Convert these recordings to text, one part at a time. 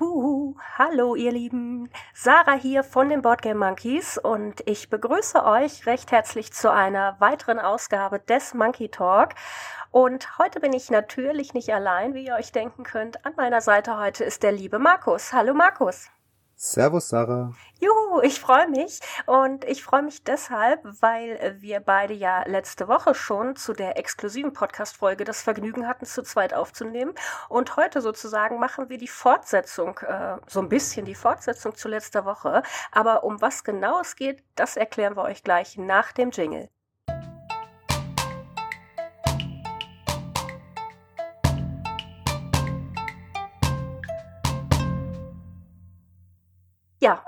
Huhu, hallo ihr Lieben, Sarah hier von den Boardgame Monkeys und ich begrüße euch recht herzlich zu einer weiteren Ausgabe des Monkey Talk. Und heute bin ich natürlich nicht allein, wie ihr euch denken könnt. An meiner Seite heute ist der liebe Markus. Hallo Markus. Servus, Sarah. Juhu, ich freue mich. Und ich freue mich deshalb, weil wir beide ja letzte Woche schon zu der exklusiven Podcast-Folge das Vergnügen hatten, zu zweit aufzunehmen. Und heute sozusagen machen wir die Fortsetzung, äh, so ein bisschen die Fortsetzung zu letzter Woche. Aber um was genau es geht, das erklären wir euch gleich nach dem Jingle.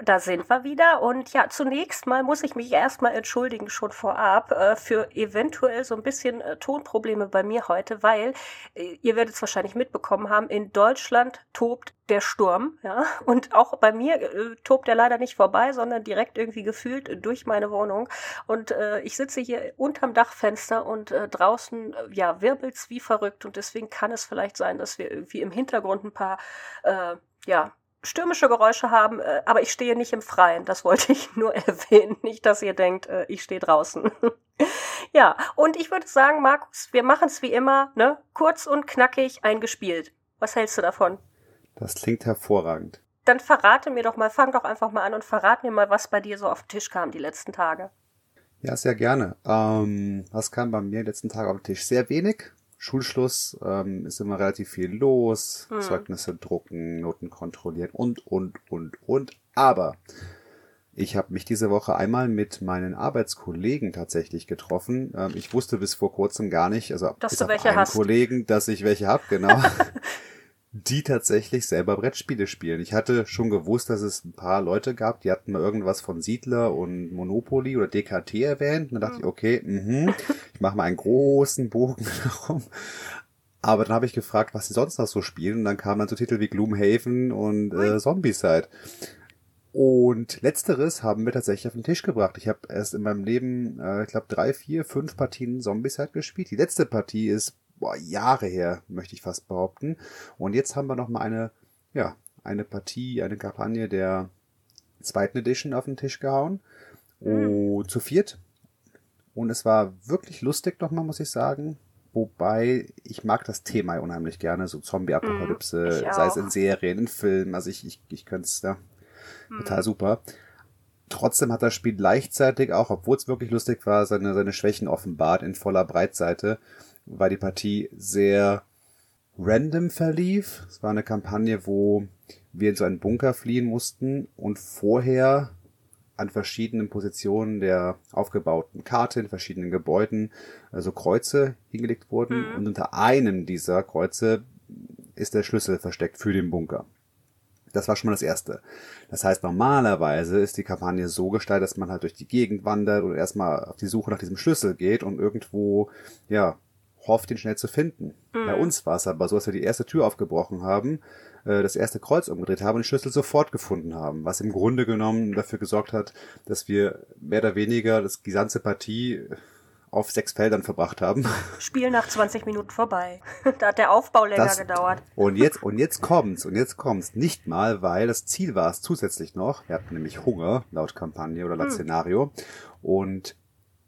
Da sind wir wieder. Und ja, zunächst mal muss ich mich erstmal entschuldigen, schon vorab, äh, für eventuell so ein bisschen äh, Tonprobleme bei mir heute, weil äh, ihr werdet es wahrscheinlich mitbekommen haben, in Deutschland tobt der Sturm, ja. Und auch bei mir äh, tobt er leider nicht vorbei, sondern direkt irgendwie gefühlt durch meine Wohnung. Und äh, ich sitze hier unterm Dachfenster und äh, draußen, ja, wirbelt's wie verrückt. Und deswegen kann es vielleicht sein, dass wir irgendwie im Hintergrund ein paar, ja, stürmische Geräusche haben, äh, aber ich stehe nicht im Freien. Das wollte ich nur erwähnen. Nicht, dass ihr denkt, äh, ich stehe draußen. ja, und ich würde sagen, Markus, wir machen es wie immer, ne? Kurz und knackig eingespielt. Was hältst du davon? Das klingt hervorragend. Dann verrate mir doch mal, fang doch einfach mal an und verrate mir mal, was bei dir so auf den Tisch kam die letzten Tage. Ja, sehr gerne. Ähm, was kam bei mir die letzten Tage auf den Tisch? Sehr wenig. Schulschluss ähm, ist immer relativ viel los, hm. Zeugnisse drucken, Noten kontrollieren und, und, und, und. Aber ich habe mich diese Woche einmal mit meinen Arbeitskollegen tatsächlich getroffen. Ähm, ich wusste bis vor kurzem gar nicht, also dass bis du welche einen hast. Kollegen, dass ich welche habe, genau. die tatsächlich selber Brettspiele spielen. Ich hatte schon gewusst, dass es ein paar Leute gab, die hatten mal irgendwas von Siedler und Monopoly oder DKT erwähnt. Und dann dachte ich, okay, mh, ich mache mal einen großen Bogen darum. Aber dann habe ich gefragt, was sie sonst noch so spielen. Und dann kamen dann so Titel wie Gloomhaven und äh, Zombieside. Und letzteres haben wir tatsächlich auf den Tisch gebracht. Ich habe erst in meinem Leben, äh, ich glaube, drei, vier, fünf Partien Zombieside gespielt. Die letzte Partie ist boah, Jahre her, möchte ich fast behaupten. Und jetzt haben wir noch mal eine, ja, eine Partie, eine Kampagne der zweiten Edition auf den Tisch gehauen. Mhm. Oh, zu viert. Und es war wirklich lustig nochmal, muss ich sagen. Wobei, ich mag das Thema unheimlich gerne, so Zombie-Apokalypse, mhm, sei es in Serien, in Filmen, also ich, ich, ich könnte es da mhm. total super. Trotzdem hat das Spiel gleichzeitig auch, obwohl es wirklich lustig war, seine, seine Schwächen offenbart in voller Breitseite weil die Partie sehr random verlief. Es war eine Kampagne, wo wir in so einen Bunker fliehen mussten und vorher an verschiedenen Positionen der aufgebauten Karte in verschiedenen Gebäuden also Kreuze hingelegt wurden mhm. und unter einem dieser Kreuze ist der Schlüssel versteckt für den Bunker. Das war schon mal das Erste. Das heißt, normalerweise ist die Kampagne so gestaltet, dass man halt durch die Gegend wandert und erstmal auf die Suche nach diesem Schlüssel geht und irgendwo, ja, hofft, ihn schnell zu finden. Mhm. Bei uns war es aber so, dass wir die erste Tür aufgebrochen haben, äh, das erste Kreuz umgedreht haben und den Schlüssel sofort gefunden haben, was im Grunde genommen dafür gesorgt hat, dass wir mehr oder weniger das, die ganze Partie auf sechs Feldern verbracht haben. Spiel nach 20 Minuten vorbei. da hat der Aufbau länger das, gedauert. Und jetzt, und jetzt kommt's, und jetzt kommt's. Nicht mal, weil das Ziel war es zusätzlich noch. Wir hatten nämlich Hunger, laut Kampagne oder laut hm. Szenario. Und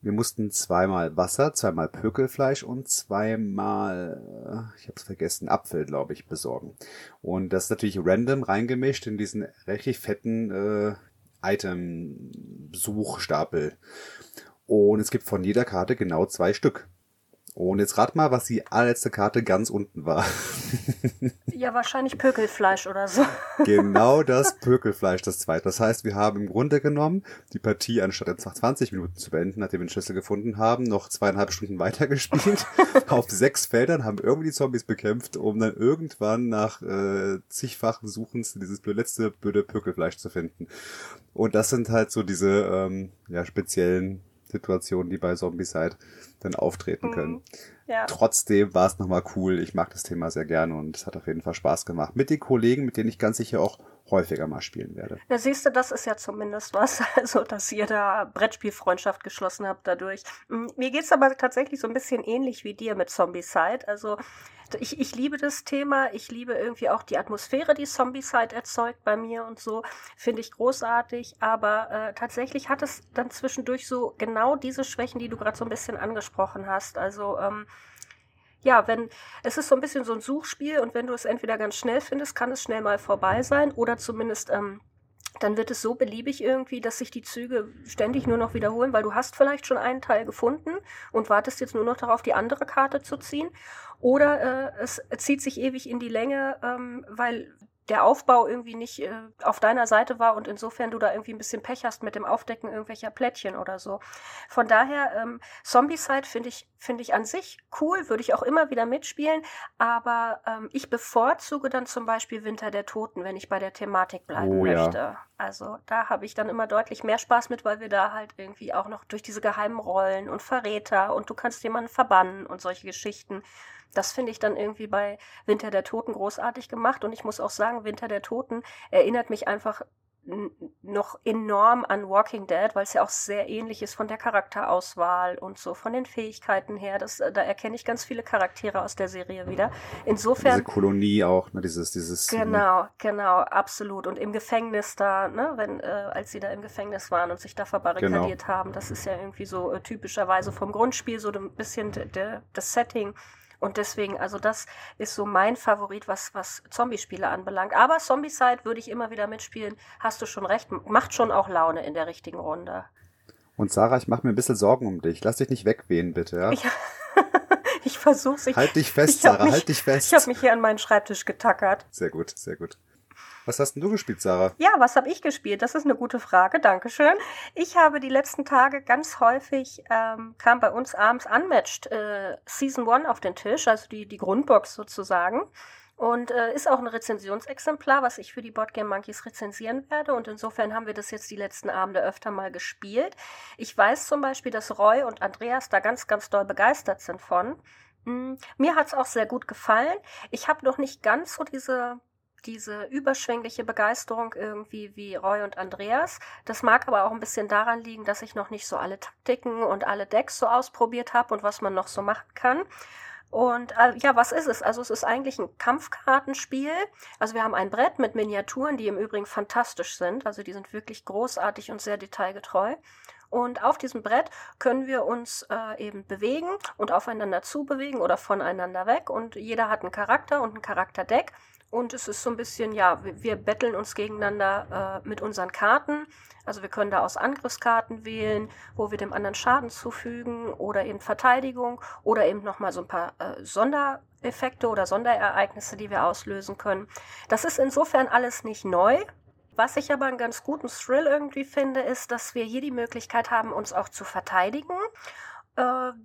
wir mussten zweimal Wasser, zweimal Pökelfleisch und zweimal, äh, ich habe es vergessen, Apfel, glaube ich, besorgen. Und das ist natürlich random reingemischt in diesen richtig fetten äh, Item-Suchstapel. Und es gibt von jeder Karte genau zwei Stück. Und jetzt rat mal, was die allerletzte Karte ganz unten war. Ja, wahrscheinlich Pökelfleisch oder so. Genau das Pökelfleisch, das zweite. Das heißt, wir haben im Grunde genommen die Partie, anstatt jetzt nach 20 Minuten zu beenden, nachdem wir den Schlüssel gefunden haben, noch zweieinhalb Stunden weitergespielt. auf sechs Feldern haben irgendwie die Zombies bekämpft, um dann irgendwann nach äh, zigfachen Suchens dieses letzte blöde Pökelfleisch zu finden. Und das sind halt so diese ähm, ja, speziellen Situationen, die bei Zombieside dann auftreten können. Mhm. Ja. Trotzdem war es nochmal cool. Ich mag das Thema sehr gerne und es hat auf jeden Fall Spaß gemacht. Mit den Kollegen, mit denen ich ganz sicher auch häufiger mal spielen werde. Ja, siehst du, das ist ja zumindest was. Also, dass ihr da Brettspielfreundschaft geschlossen habt dadurch. Mm, mir geht's aber tatsächlich so ein bisschen ähnlich wie dir mit Zombicide. Also, ich, ich liebe das Thema. Ich liebe irgendwie auch die Atmosphäre, die Zombie-Side erzeugt bei mir und so. Finde ich großartig. Aber äh, tatsächlich hat es dann zwischendurch so genau diese Schwächen, die du gerade so ein bisschen angesprochen hast. Also, ähm, ja, wenn es ist so ein bisschen so ein Suchspiel und wenn du es entweder ganz schnell findest, kann es schnell mal vorbei sein oder zumindest ähm, dann wird es so beliebig irgendwie, dass sich die Züge ständig nur noch wiederholen, weil du hast vielleicht schon einen Teil gefunden und wartest jetzt nur noch darauf, die andere Karte zu ziehen. Oder äh, es zieht sich ewig in die Länge, ähm, weil der Aufbau irgendwie nicht äh, auf deiner Seite war und insofern du da irgendwie ein bisschen Pech hast mit dem Aufdecken irgendwelcher Plättchen oder so. Von daher, ähm, Zombie-Side finde ich, finde ich an sich cool, würde ich auch immer wieder mitspielen, aber ähm, ich bevorzuge dann zum Beispiel Winter der Toten, wenn ich bei der Thematik bleiben oh, möchte. Ja. Also da habe ich dann immer deutlich mehr Spaß mit, weil wir da halt irgendwie auch noch durch diese geheimen Rollen und Verräter und du kannst jemanden verbannen und solche Geschichten das finde ich dann irgendwie bei Winter der Toten großartig gemacht. Und ich muss auch sagen, Winter der Toten erinnert mich einfach noch enorm an Walking Dead, weil es ja auch sehr ähnlich ist von der Charakterauswahl und so von den Fähigkeiten her. Das, da erkenne ich ganz viele Charaktere aus der Serie wieder. Insofern. Diese Kolonie auch, ne, dieses, dieses. Ne? Genau, genau, absolut. Und im Gefängnis da, ne, wenn, äh, als sie da im Gefängnis waren und sich da verbarrikadiert genau. haben, das ist ja irgendwie so äh, typischerweise vom Grundspiel so ein bisschen de, de, das Setting. Und deswegen, also das ist so mein Favorit, was, was Zombie-Spiele anbelangt. Aber Zombie-Side würde ich immer wieder mitspielen. Hast du schon recht. Macht schon auch Laune in der richtigen Runde. Und Sarah, ich mache mir ein bisschen Sorgen um dich. Lass dich nicht wegwehen, bitte, ja? ja. ich versuch's. halt dich fest, Sarah, mich, halt dich fest. Ich habe mich hier an meinen Schreibtisch getackert. Sehr gut, sehr gut. Was hast denn du gespielt, Sarah? Ja, was habe ich gespielt? Das ist eine gute Frage. Dankeschön. Ich habe die letzten Tage ganz häufig, ähm, kam bei uns abends Unmatched äh, Season 1 auf den Tisch, also die, die Grundbox sozusagen. Und äh, ist auch ein Rezensionsexemplar, was ich für die Boardgame Monkeys rezensieren werde. Und insofern haben wir das jetzt die letzten Abende öfter mal gespielt. Ich weiß zum Beispiel, dass Roy und Andreas da ganz, ganz doll begeistert sind von. Hm, mir hat es auch sehr gut gefallen. Ich habe noch nicht ganz so diese diese überschwängliche Begeisterung irgendwie wie Roy und Andreas. Das mag aber auch ein bisschen daran liegen, dass ich noch nicht so alle Taktiken und alle Decks so ausprobiert habe und was man noch so machen kann. Und äh, ja, was ist es? Also es ist eigentlich ein Kampfkartenspiel. Also wir haben ein Brett mit Miniaturen, die im Übrigen fantastisch sind. Also die sind wirklich großartig und sehr detailgetreu. Und auf diesem Brett können wir uns äh, eben bewegen und aufeinander zubewegen oder voneinander weg. Und jeder hat einen Charakter und ein Charakterdeck. Und es ist so ein bisschen, ja, wir, betteln uns gegeneinander äh, mit unseren Karten. Also wir können da aus Angriffskarten wählen, wo wir dem anderen Schaden zufügen oder eben Verteidigung oder eben nochmal so ein paar äh, Sondereffekte oder Sonderereignisse, die wir auslösen können. Das ist insofern alles nicht neu. Was ich aber einen ganz guten Thrill irgendwie finde, ist, dass wir hier die Möglichkeit haben, uns auch zu verteidigen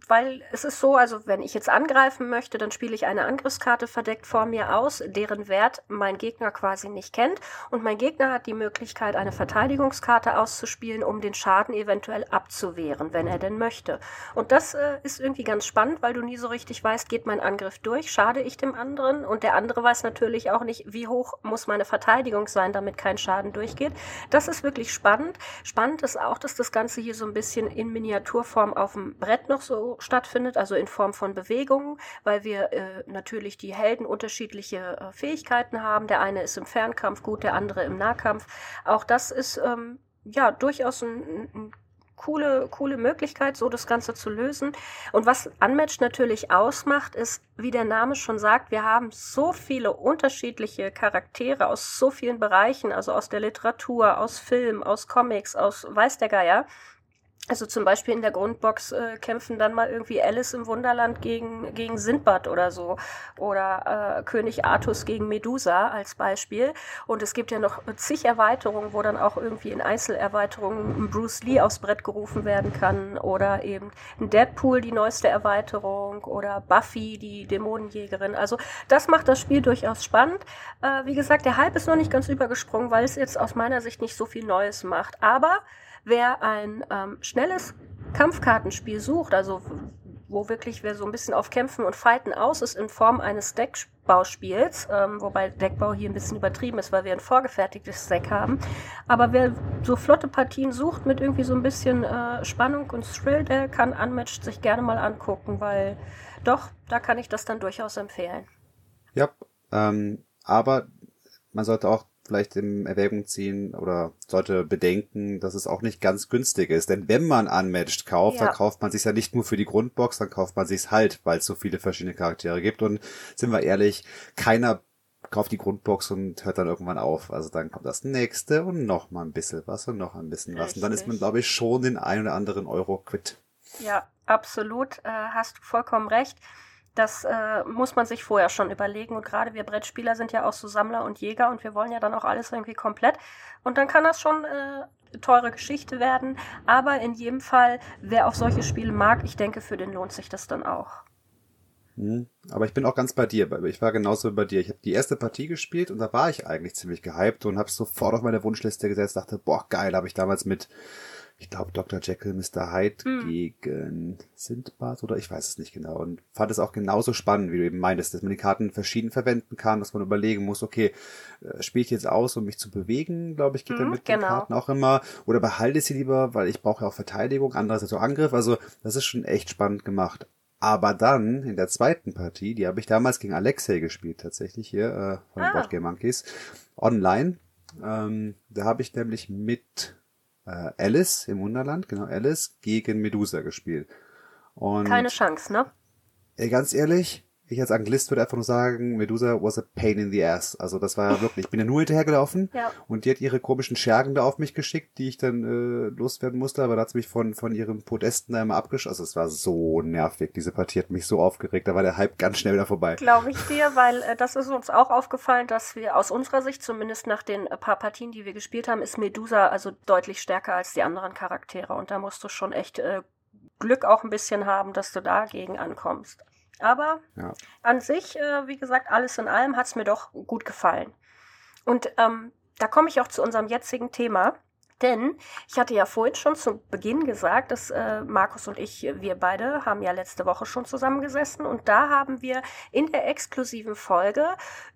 weil es ist so, also wenn ich jetzt angreifen möchte, dann spiele ich eine Angriffskarte verdeckt vor mir aus, deren Wert mein Gegner quasi nicht kennt. Und mein Gegner hat die Möglichkeit, eine Verteidigungskarte auszuspielen, um den Schaden eventuell abzuwehren, wenn er denn möchte. Und das äh, ist irgendwie ganz spannend, weil du nie so richtig weißt, geht mein Angriff durch, schade ich dem anderen? Und der andere weiß natürlich auch nicht, wie hoch muss meine Verteidigung sein, damit kein Schaden durchgeht. Das ist wirklich spannend. Spannend ist auch, dass das Ganze hier so ein bisschen in Miniaturform auf dem Brett noch so stattfindet, also in Form von Bewegungen, weil wir äh, natürlich die Helden unterschiedliche äh, Fähigkeiten haben. Der eine ist im Fernkampf gut, der andere im Nahkampf. Auch das ist ähm, ja durchaus ein, ein coole, coole Möglichkeit, so das Ganze zu lösen. Und was Unmatched natürlich ausmacht, ist, wie der Name schon sagt, wir haben so viele unterschiedliche Charaktere aus so vielen Bereichen, also aus der Literatur, aus Film, aus Comics, aus weiß der Geier. Also zum Beispiel in der Grundbox äh, kämpfen dann mal irgendwie Alice im Wunderland gegen, gegen Sindbad oder so. Oder äh, König Artus gegen Medusa als Beispiel. Und es gibt ja noch zig Erweiterungen, wo dann auch irgendwie in Einzelerweiterungen Bruce Lee aufs Brett gerufen werden kann. Oder eben Deadpool, die neueste Erweiterung. Oder Buffy, die Dämonenjägerin. Also das macht das Spiel durchaus spannend. Äh, wie gesagt, der Hype ist noch nicht ganz übergesprungen, weil es jetzt aus meiner Sicht nicht so viel Neues macht. Aber Wer ein ähm, schnelles Kampfkartenspiel sucht, also wo wirklich wer so ein bisschen auf Kämpfen und Fighten aus ist in Form eines Deckbauspiels, ähm, wobei Deckbau hier ein bisschen übertrieben ist, weil wir ein vorgefertigtes Deck haben. Aber wer so flotte Partien sucht mit irgendwie so ein bisschen äh, Spannung und Thrill, der kann Unmatched sich gerne mal angucken, weil doch, da kann ich das dann durchaus empfehlen. Ja, ähm, aber man sollte auch vielleicht in Erwägung ziehen oder sollte bedenken, dass es auch nicht ganz günstig ist. Denn wenn man Unmatched kauft, ja. dann kauft man sich ja nicht nur für die Grundbox, dann kauft man sich's halt, weil es so viele verschiedene Charaktere gibt. Und sind wir ehrlich, keiner kauft die Grundbox und hört dann irgendwann auf. Also dann kommt das nächste und noch mal ein bisschen was und noch ein bisschen was. Richtig. Und dann ist man, glaube ich, schon den ein oder anderen Euro quitt. Ja, absolut. Äh, hast du vollkommen recht. Das äh, muss man sich vorher schon überlegen. Und gerade wir Brettspieler sind ja auch so Sammler und Jäger und wir wollen ja dann auch alles irgendwie komplett. Und dann kann das schon äh, teure Geschichte werden. Aber in jedem Fall, wer auf solche Spiele mag, ich denke, für den lohnt sich das dann auch. Hm. Aber ich bin auch ganz bei dir. Ich war genauso wie bei dir. Ich habe die erste Partie gespielt und da war ich eigentlich ziemlich gehypt und habe sofort auf meine Wunschliste gesetzt. Dachte, boah, geil, habe ich damals mit ich glaube, Dr. Jekyll, Mr. Hyde mhm. gegen Sindbad oder ich weiß es nicht genau. Und fand es auch genauso spannend, wie du eben meintest, dass man die Karten verschieden verwenden kann, dass man überlegen muss, okay, äh, spiele ich jetzt aus, um mich zu bewegen, glaube ich, geht mhm, mit genau. den Karten auch immer. Oder behalte sie lieber, weil ich brauche ja auch Verteidigung, andererseits auch Angriff. Also das ist schon echt spannend gemacht. Aber dann in der zweiten Partie, die habe ich damals gegen Alexei gespielt, tatsächlich hier äh, von ah. Board Game Monkeys, online. Ähm, da habe ich nämlich mit äh, Alice im Wunderland, genau, Alice gegen Medusa gespielt. Und Keine Chance, ne? Ey, ganz ehrlich, ich als Anglist würde einfach nur sagen, Medusa was a pain in the ass. Also das war wirklich, ich bin ja nur hinterhergelaufen ja. und die hat ihre komischen Schergen da auf mich geschickt, die ich dann äh, loswerden musste, aber da hat sie mich von, von ihrem Podesten da immer abgeschossen. Also es war so nervig, diese Partie hat mich so aufgeregt, da war der Hype ganz schnell wieder vorbei. Glaube ich dir, weil äh, das ist uns auch aufgefallen, dass wir aus unserer Sicht, zumindest nach den äh, paar Partien, die wir gespielt haben, ist Medusa also deutlich stärker als die anderen Charaktere und da musst du schon echt äh, Glück auch ein bisschen haben, dass du dagegen ankommst. Aber ja. an sich, äh, wie gesagt, alles in allem hat es mir doch gut gefallen. Und ähm, da komme ich auch zu unserem jetzigen Thema. Denn ich hatte ja vorhin schon zu Beginn gesagt, dass äh, Markus und ich, wir beide haben ja letzte Woche schon zusammengesessen und da haben wir in der exklusiven Folge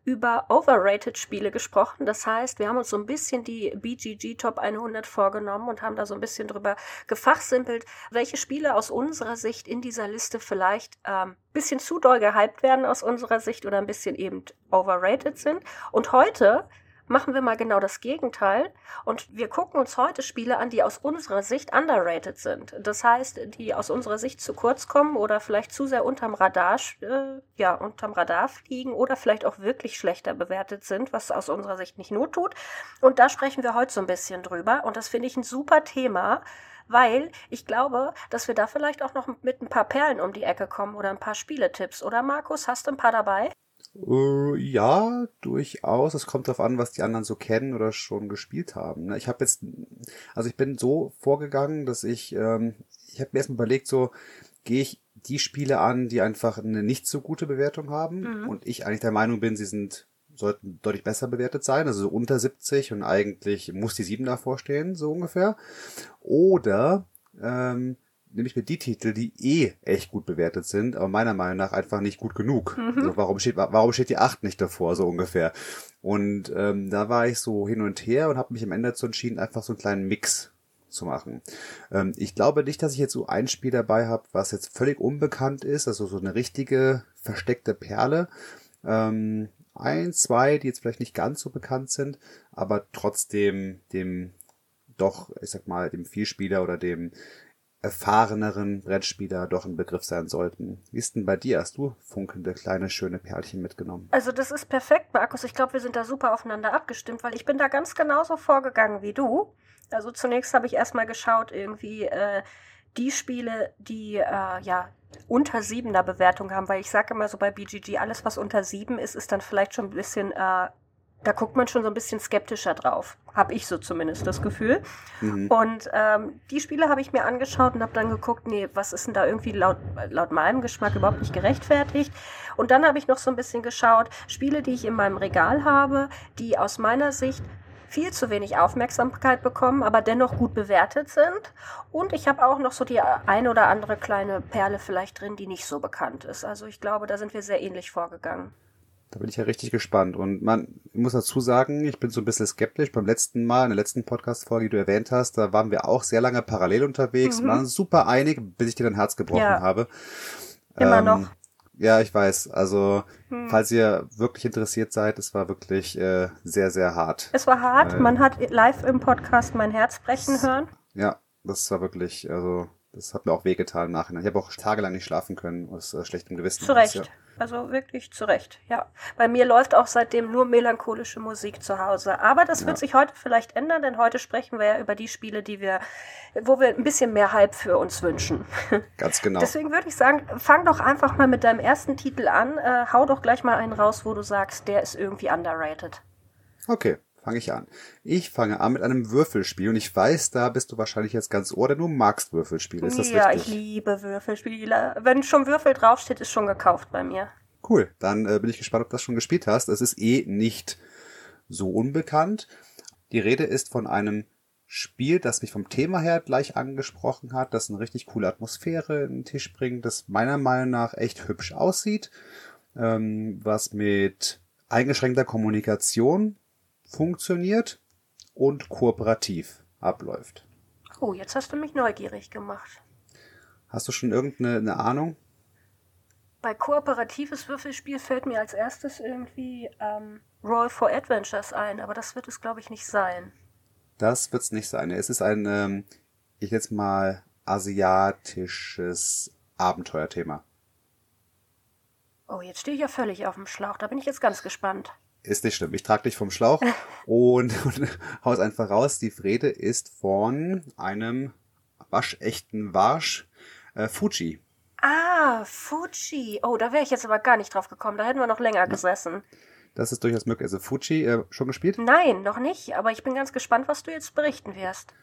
über Overrated Spiele gesprochen. Das heißt, wir haben uns so ein bisschen die BGG Top 100 vorgenommen und haben da so ein bisschen drüber gefachsimpelt, welche Spiele aus unserer Sicht in dieser Liste vielleicht ähm, bisschen zu doll gehypt werden aus unserer Sicht oder ein bisschen eben overrated sind. Und heute machen wir mal genau das Gegenteil und wir gucken uns heute Spiele an, die aus unserer Sicht underrated sind. Das heißt, die aus unserer Sicht zu kurz kommen oder vielleicht zu sehr unterm Radar, äh, ja, unterm Radar fliegen oder vielleicht auch wirklich schlechter bewertet sind, was aus unserer Sicht nicht not tut. Und da sprechen wir heute so ein bisschen drüber und das finde ich ein super Thema weil ich glaube, dass wir da vielleicht auch noch mit ein paar Perlen um die Ecke kommen oder ein paar Spieletipps. Oder Markus, hast du ein paar dabei? Uh, ja, durchaus. Es kommt darauf an, was die anderen so kennen oder schon gespielt haben. Ne? Ich habe jetzt, also ich bin so vorgegangen, dass ich, ähm, ich habe mir erstmal überlegt, so gehe ich die Spiele an, die einfach eine nicht so gute Bewertung haben mhm. und ich eigentlich der Meinung bin, sie sind sollten deutlich besser bewertet sein, also so unter 70 und eigentlich muss die 7 davor stehen, so ungefähr. Oder ähm, nehme ich mir die Titel, die eh echt gut bewertet sind, aber meiner Meinung nach einfach nicht gut genug. Mhm. Also warum steht, warum steht die 8 nicht davor, so ungefähr? Und ähm, da war ich so hin und her und habe mich am Ende dazu entschieden, einfach so einen kleinen Mix zu machen. Ähm, ich glaube nicht, dass ich jetzt so ein Spiel dabei habe, was jetzt völlig unbekannt ist, also so eine richtige versteckte Perle. Ähm, ein, zwei, die jetzt vielleicht nicht ganz so bekannt sind, aber trotzdem dem doch, ich sag mal, dem Vielspieler oder dem erfahreneren Brettspieler doch ein Begriff sein sollten. Wie ist denn bei dir? Hast du funkelnde kleine schöne Perlchen mitgenommen? Also das ist perfekt, Markus. Ich glaube, wir sind da super aufeinander abgestimmt, weil ich bin da ganz genauso vorgegangen wie du. Also zunächst habe ich erstmal geschaut, irgendwie äh, die Spiele, die äh, ja unter siebener Bewertung haben, weil ich sage immer so bei BGG, alles was unter sieben ist, ist dann vielleicht schon ein bisschen äh, da guckt man schon so ein bisschen skeptischer drauf. Habe ich so zumindest das Gefühl. Mhm. Und ähm, die Spiele habe ich mir angeschaut und habe dann geguckt, nee, was ist denn da irgendwie laut, laut meinem Geschmack überhaupt nicht gerechtfertigt. Und dann habe ich noch so ein bisschen geschaut, Spiele, die ich in meinem Regal habe, die aus meiner Sicht viel zu wenig Aufmerksamkeit bekommen, aber dennoch gut bewertet sind. Und ich habe auch noch so die eine oder andere kleine Perle vielleicht drin, die nicht so bekannt ist. Also ich glaube, da sind wir sehr ähnlich vorgegangen. Da bin ich ja richtig gespannt. Und man ich muss dazu sagen, ich bin so ein bisschen skeptisch. Beim letzten Mal, in der letzten Podcast-Folge, die du erwähnt hast, da waren wir auch sehr lange parallel unterwegs mhm. und waren super einig, bis ich dir dein Herz gebrochen ja. habe. Immer ähm, noch. Ja, ich weiß. Also, hm. falls ihr wirklich interessiert seid, es war wirklich äh, sehr, sehr hart. Es war hart. Äh, Man hat live im Podcast mein Herz brechen hören. Ja, das war wirklich, also, das hat mir auch wehgetan im Nachhinein. Ich habe auch tagelang nicht schlafen können aus äh, schlechtem Gewissen. Zu Recht. Ja. Also wirklich zu Recht, ja. Bei mir läuft auch seitdem nur melancholische Musik zu Hause. Aber das wird ja. sich heute vielleicht ändern, denn heute sprechen wir ja über die Spiele, die wir, wo wir ein bisschen mehr Hype für uns wünschen. Ganz genau. Deswegen würde ich sagen, fang doch einfach mal mit deinem ersten Titel an. Äh, hau doch gleich mal einen raus, wo du sagst, der ist irgendwie underrated. Okay fange ich an. Ich fange an mit einem Würfelspiel und ich weiß, da bist du wahrscheinlich jetzt ganz ohr, denn du magst Würfelspiele. Ist das ja, richtig? Ja, ich liebe Würfelspiele. Wenn schon Würfel draufsteht, ist schon gekauft bei mir. Cool, dann äh, bin ich gespannt, ob du das schon gespielt hast. Es ist eh nicht so unbekannt. Die Rede ist von einem Spiel, das mich vom Thema her gleich angesprochen hat, das eine richtig coole Atmosphäre in den Tisch bringt, das meiner Meinung nach echt hübsch aussieht, ähm, was mit eingeschränkter Kommunikation funktioniert und kooperativ abläuft. Oh, jetzt hast du mich neugierig gemacht. Hast du schon irgendeine Ahnung? Bei kooperatives Würfelspiel fällt mir als erstes irgendwie ähm, Roll for Adventures ein, aber das wird es, glaube ich, nicht sein. Das wird es nicht sein. Es ist ein, ähm, ich jetzt mal, asiatisches Abenteuerthema. Oh, jetzt stehe ich ja völlig auf dem Schlauch. Da bin ich jetzt ganz gespannt ist nicht schlimm. Ich trage dich vom Schlauch und, und haus einfach raus. Die Rede ist von einem waschechten Warsch, äh, Fuji. Ah, Fuji. Oh, da wäre ich jetzt aber gar nicht drauf gekommen. Da hätten wir noch länger gesessen. Das ist durchaus möglich. Also Fuji, äh, schon gespielt? Nein, noch nicht. Aber ich bin ganz gespannt, was du jetzt berichten wirst.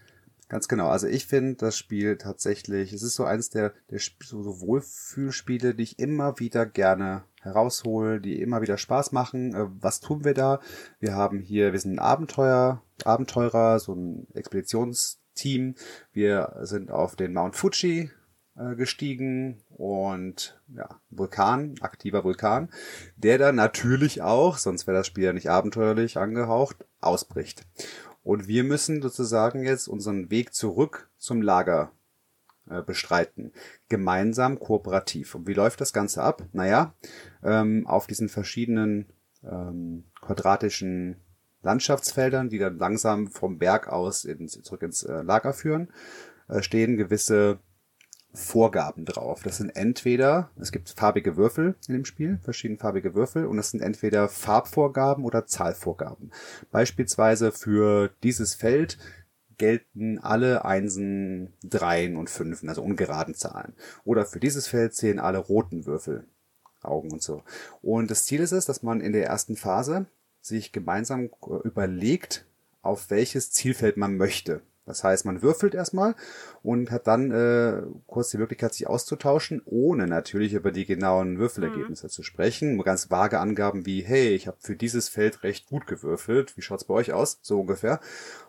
Ganz genau. Also ich finde das Spiel tatsächlich, es ist so eins der, der so, Wohlfühlspiele, die ich immer wieder gerne heraushole, die immer wieder Spaß machen. Äh, was tun wir da? Wir haben hier, wir sind ein Abenteuer, Abenteurer, so ein Expeditionsteam. Wir sind auf den Mount Fuji äh, gestiegen und ja, Vulkan, aktiver Vulkan, der dann natürlich auch, sonst wäre das Spiel ja nicht abenteuerlich angehaucht, ausbricht. Und wir müssen sozusagen jetzt unseren Weg zurück zum Lager äh, bestreiten. Gemeinsam, kooperativ. Und wie läuft das Ganze ab? Naja, ähm, auf diesen verschiedenen ähm, quadratischen Landschaftsfeldern, die dann langsam vom Berg aus zurück ins äh, Lager führen, äh, stehen gewisse Vorgaben drauf. Das sind entweder, es gibt farbige Würfel in dem Spiel, verschiedenfarbige Würfel, und das sind entweder Farbvorgaben oder Zahlvorgaben. Beispielsweise für dieses Feld gelten alle Einsen, Dreien und Fünfen, also ungeraden Zahlen. Oder für dieses Feld zählen alle roten Würfel, Augen und so. Und das Ziel ist es, dass man in der ersten Phase sich gemeinsam überlegt, auf welches Zielfeld man möchte. Das heißt, man würfelt erstmal und hat dann äh, kurz die Möglichkeit, sich auszutauschen, ohne natürlich über die genauen Würfelergebnisse mhm. zu sprechen. Nur ganz vage Angaben wie, hey, ich habe für dieses Feld recht gut gewürfelt. Wie schaut's bei euch aus? So ungefähr.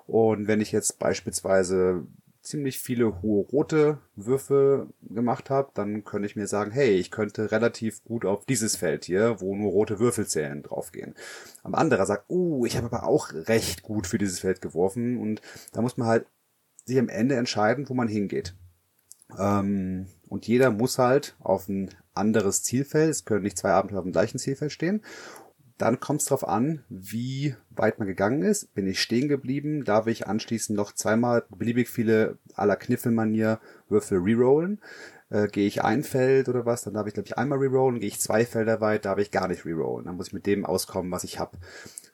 Und wenn ich jetzt beispielsweise ziemlich viele hohe rote Würfe gemacht habe, dann könnte ich mir sagen, hey, ich könnte relativ gut auf dieses Feld hier, wo nur rote Würfelzählen draufgehen. Am anderer sagt, uh, ich habe aber auch recht gut für dieses Feld geworfen und da muss man halt sich am Ende entscheiden, wo man hingeht. Ähm, und jeder muss halt auf ein anderes Zielfeld, es können nicht zwei Abenteuer auf dem gleichen Zielfeld stehen dann kommt es darauf an, wie weit man gegangen ist. Bin ich stehen geblieben, darf ich anschließend noch zweimal beliebig viele aller Kniffelmanier Würfel rerollen. Äh, gehe ich ein Feld oder was, dann darf ich, glaube ich, einmal rerollen. Gehe ich zwei Felder weit, darf ich gar nicht rerollen. Dann muss ich mit dem auskommen, was ich habe.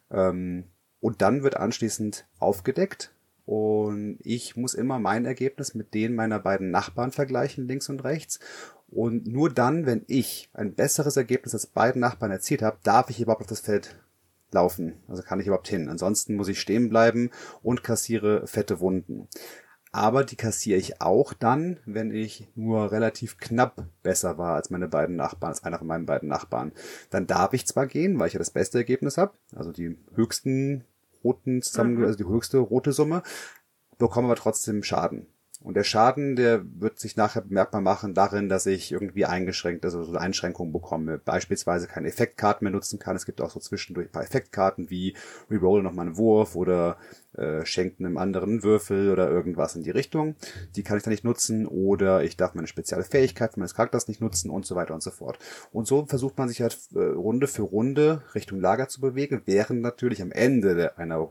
Ähm, und dann wird anschließend aufgedeckt. Und ich muss immer mein Ergebnis mit denen meiner beiden Nachbarn vergleichen, links und rechts. Und nur dann, wenn ich ein besseres Ergebnis als beiden Nachbarn erzielt habe, darf ich überhaupt auf das Feld laufen. Also kann ich überhaupt hin. Ansonsten muss ich stehen bleiben und kassiere fette Wunden. Aber die kassiere ich auch dann, wenn ich nur relativ knapp besser war als meine beiden Nachbarn, als einer von meinen beiden Nachbarn. Dann darf ich zwar gehen, weil ich ja das beste Ergebnis habe, also die höchsten roten zusammen, mhm. also die höchste rote Summe, bekomme aber trotzdem Schaden. Und der Schaden, der wird sich nachher bemerkbar machen darin, dass ich irgendwie eingeschränkt, also so Einschränkungen bekomme. Beispielsweise keine Effektkarten mehr nutzen kann. Es gibt auch so zwischendurch ein paar Effektkarten wie Reroll nochmal einen Wurf oder äh, schenkt einem anderen Würfel oder irgendwas in die Richtung. Die kann ich dann nicht nutzen oder ich darf meine spezielle Fähigkeit meines Charakters nicht nutzen und so weiter und so fort. Und so versucht man sich halt äh, Runde für Runde Richtung Lager zu bewegen, während natürlich am Ende einer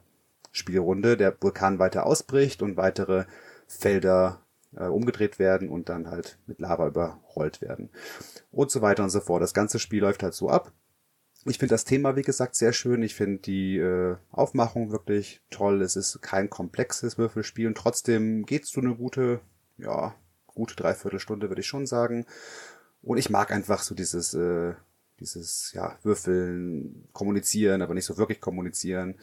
Spielrunde der Vulkan weiter ausbricht und weitere Felder äh, umgedreht werden und dann halt mit Lava überrollt werden. Und so weiter und so fort. Das ganze Spiel läuft halt so ab. Ich finde das Thema, wie gesagt, sehr schön. Ich finde die äh, Aufmachung wirklich toll. Es ist kein komplexes Würfelspiel und trotzdem geht's so eine gute, ja, gute Dreiviertelstunde, würde ich schon sagen. Und ich mag einfach so dieses, äh, dieses, ja, Würfeln, kommunizieren, aber nicht so wirklich kommunizieren.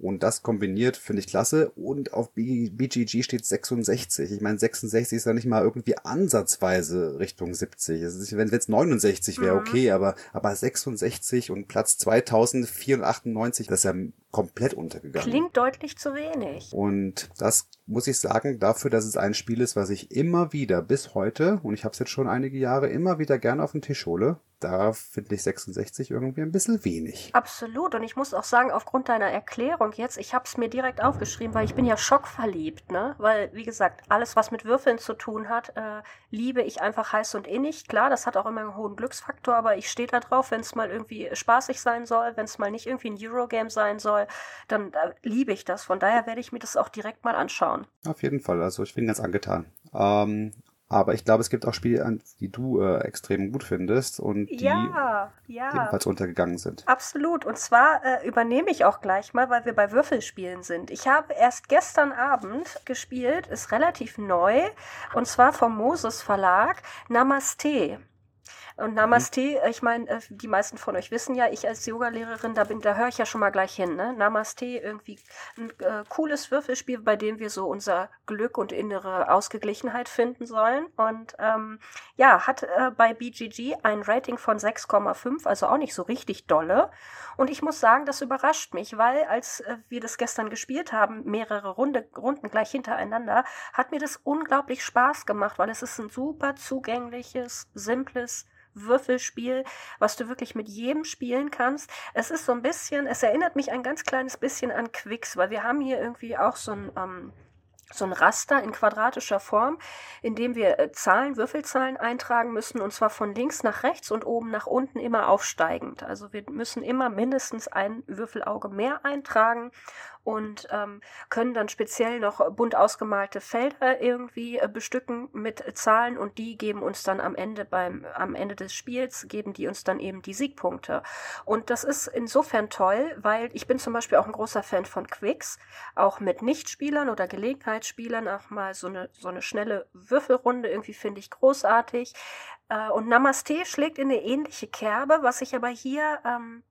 Und das kombiniert finde ich klasse. Und auf BGG steht 66. Ich meine, 66 ist ja nicht mal irgendwie ansatzweise Richtung 70. Also wenn es jetzt 69 wäre, mhm. okay, aber, aber 66 und Platz 2098, das ist ja komplett untergegangen. Klingt deutlich zu wenig. Und das muss ich sagen, dafür, dass es ein Spiel ist, was ich immer wieder bis heute, und ich habe es jetzt schon einige Jahre, immer wieder gerne auf den Tisch hole, da finde ich 66 irgendwie ein bisschen wenig. Absolut. Und ich muss auch sagen, aufgrund deiner Erklärung jetzt, ich habe es mir direkt aufgeschrieben, weil ich bin ja schockverliebt, ne? Weil, wie gesagt, alles, was mit Würfeln zu tun hat, äh, liebe ich einfach heiß und innig. Klar, das hat auch immer einen hohen Glücksfaktor, aber ich stehe da drauf, wenn es mal irgendwie spaßig sein soll, wenn es mal nicht irgendwie ein Eurogame sein soll, dann äh, liebe ich das. Von daher werde ich mir das auch direkt mal anschauen. Auf jeden Fall. Also ich bin ganz angetan. Ähm, aber ich glaube, es gibt auch Spiele, die du äh, extrem gut findest und die ja, ja. ebenfalls untergegangen sind. Absolut. Und zwar äh, übernehme ich auch gleich mal, weil wir bei Würfelspielen sind. Ich habe erst gestern Abend gespielt, ist relativ neu, und zwar vom Moses Verlag, Namaste. Und Namaste, mhm. ich meine, äh, die meisten von euch wissen ja, ich als Yogalehrerin, da bin, da höre ich ja schon mal gleich hin. Ne? Namaste, irgendwie ein äh, cooles Würfelspiel, bei dem wir so unser Glück und innere Ausgeglichenheit finden sollen. Und ähm, ja, hat äh, bei BGG ein Rating von 6,5, also auch nicht so richtig dolle. Und ich muss sagen, das überrascht mich, weil als äh, wir das gestern gespielt haben, mehrere Runde, Runden gleich hintereinander, hat mir das unglaublich Spaß gemacht, weil es ist ein super zugängliches, simples Würfelspiel, was du wirklich mit jedem spielen kannst. Es ist so ein bisschen, es erinnert mich ein ganz kleines bisschen an Quicks, weil wir haben hier irgendwie auch so ein, ähm, so ein Raster in quadratischer Form, in dem wir äh, Zahlen, Würfelzahlen eintragen müssen, und zwar von links nach rechts und oben nach unten immer aufsteigend. Also wir müssen immer mindestens ein Würfelauge mehr eintragen und ähm, können dann speziell noch bunt ausgemalte Felder irgendwie äh, bestücken mit Zahlen und die geben uns dann am Ende beim am Ende des Spiels geben die uns dann eben die Siegpunkte. Und das ist insofern toll, weil ich bin zum Beispiel auch ein großer Fan von Quicks, auch mit Nichtspielern oder Gelegenheitsspielern auch mal so eine so eine schnelle Würfelrunde irgendwie finde ich großartig. Äh, und Namaste schlägt in eine ähnliche Kerbe, was ich aber hier ähm,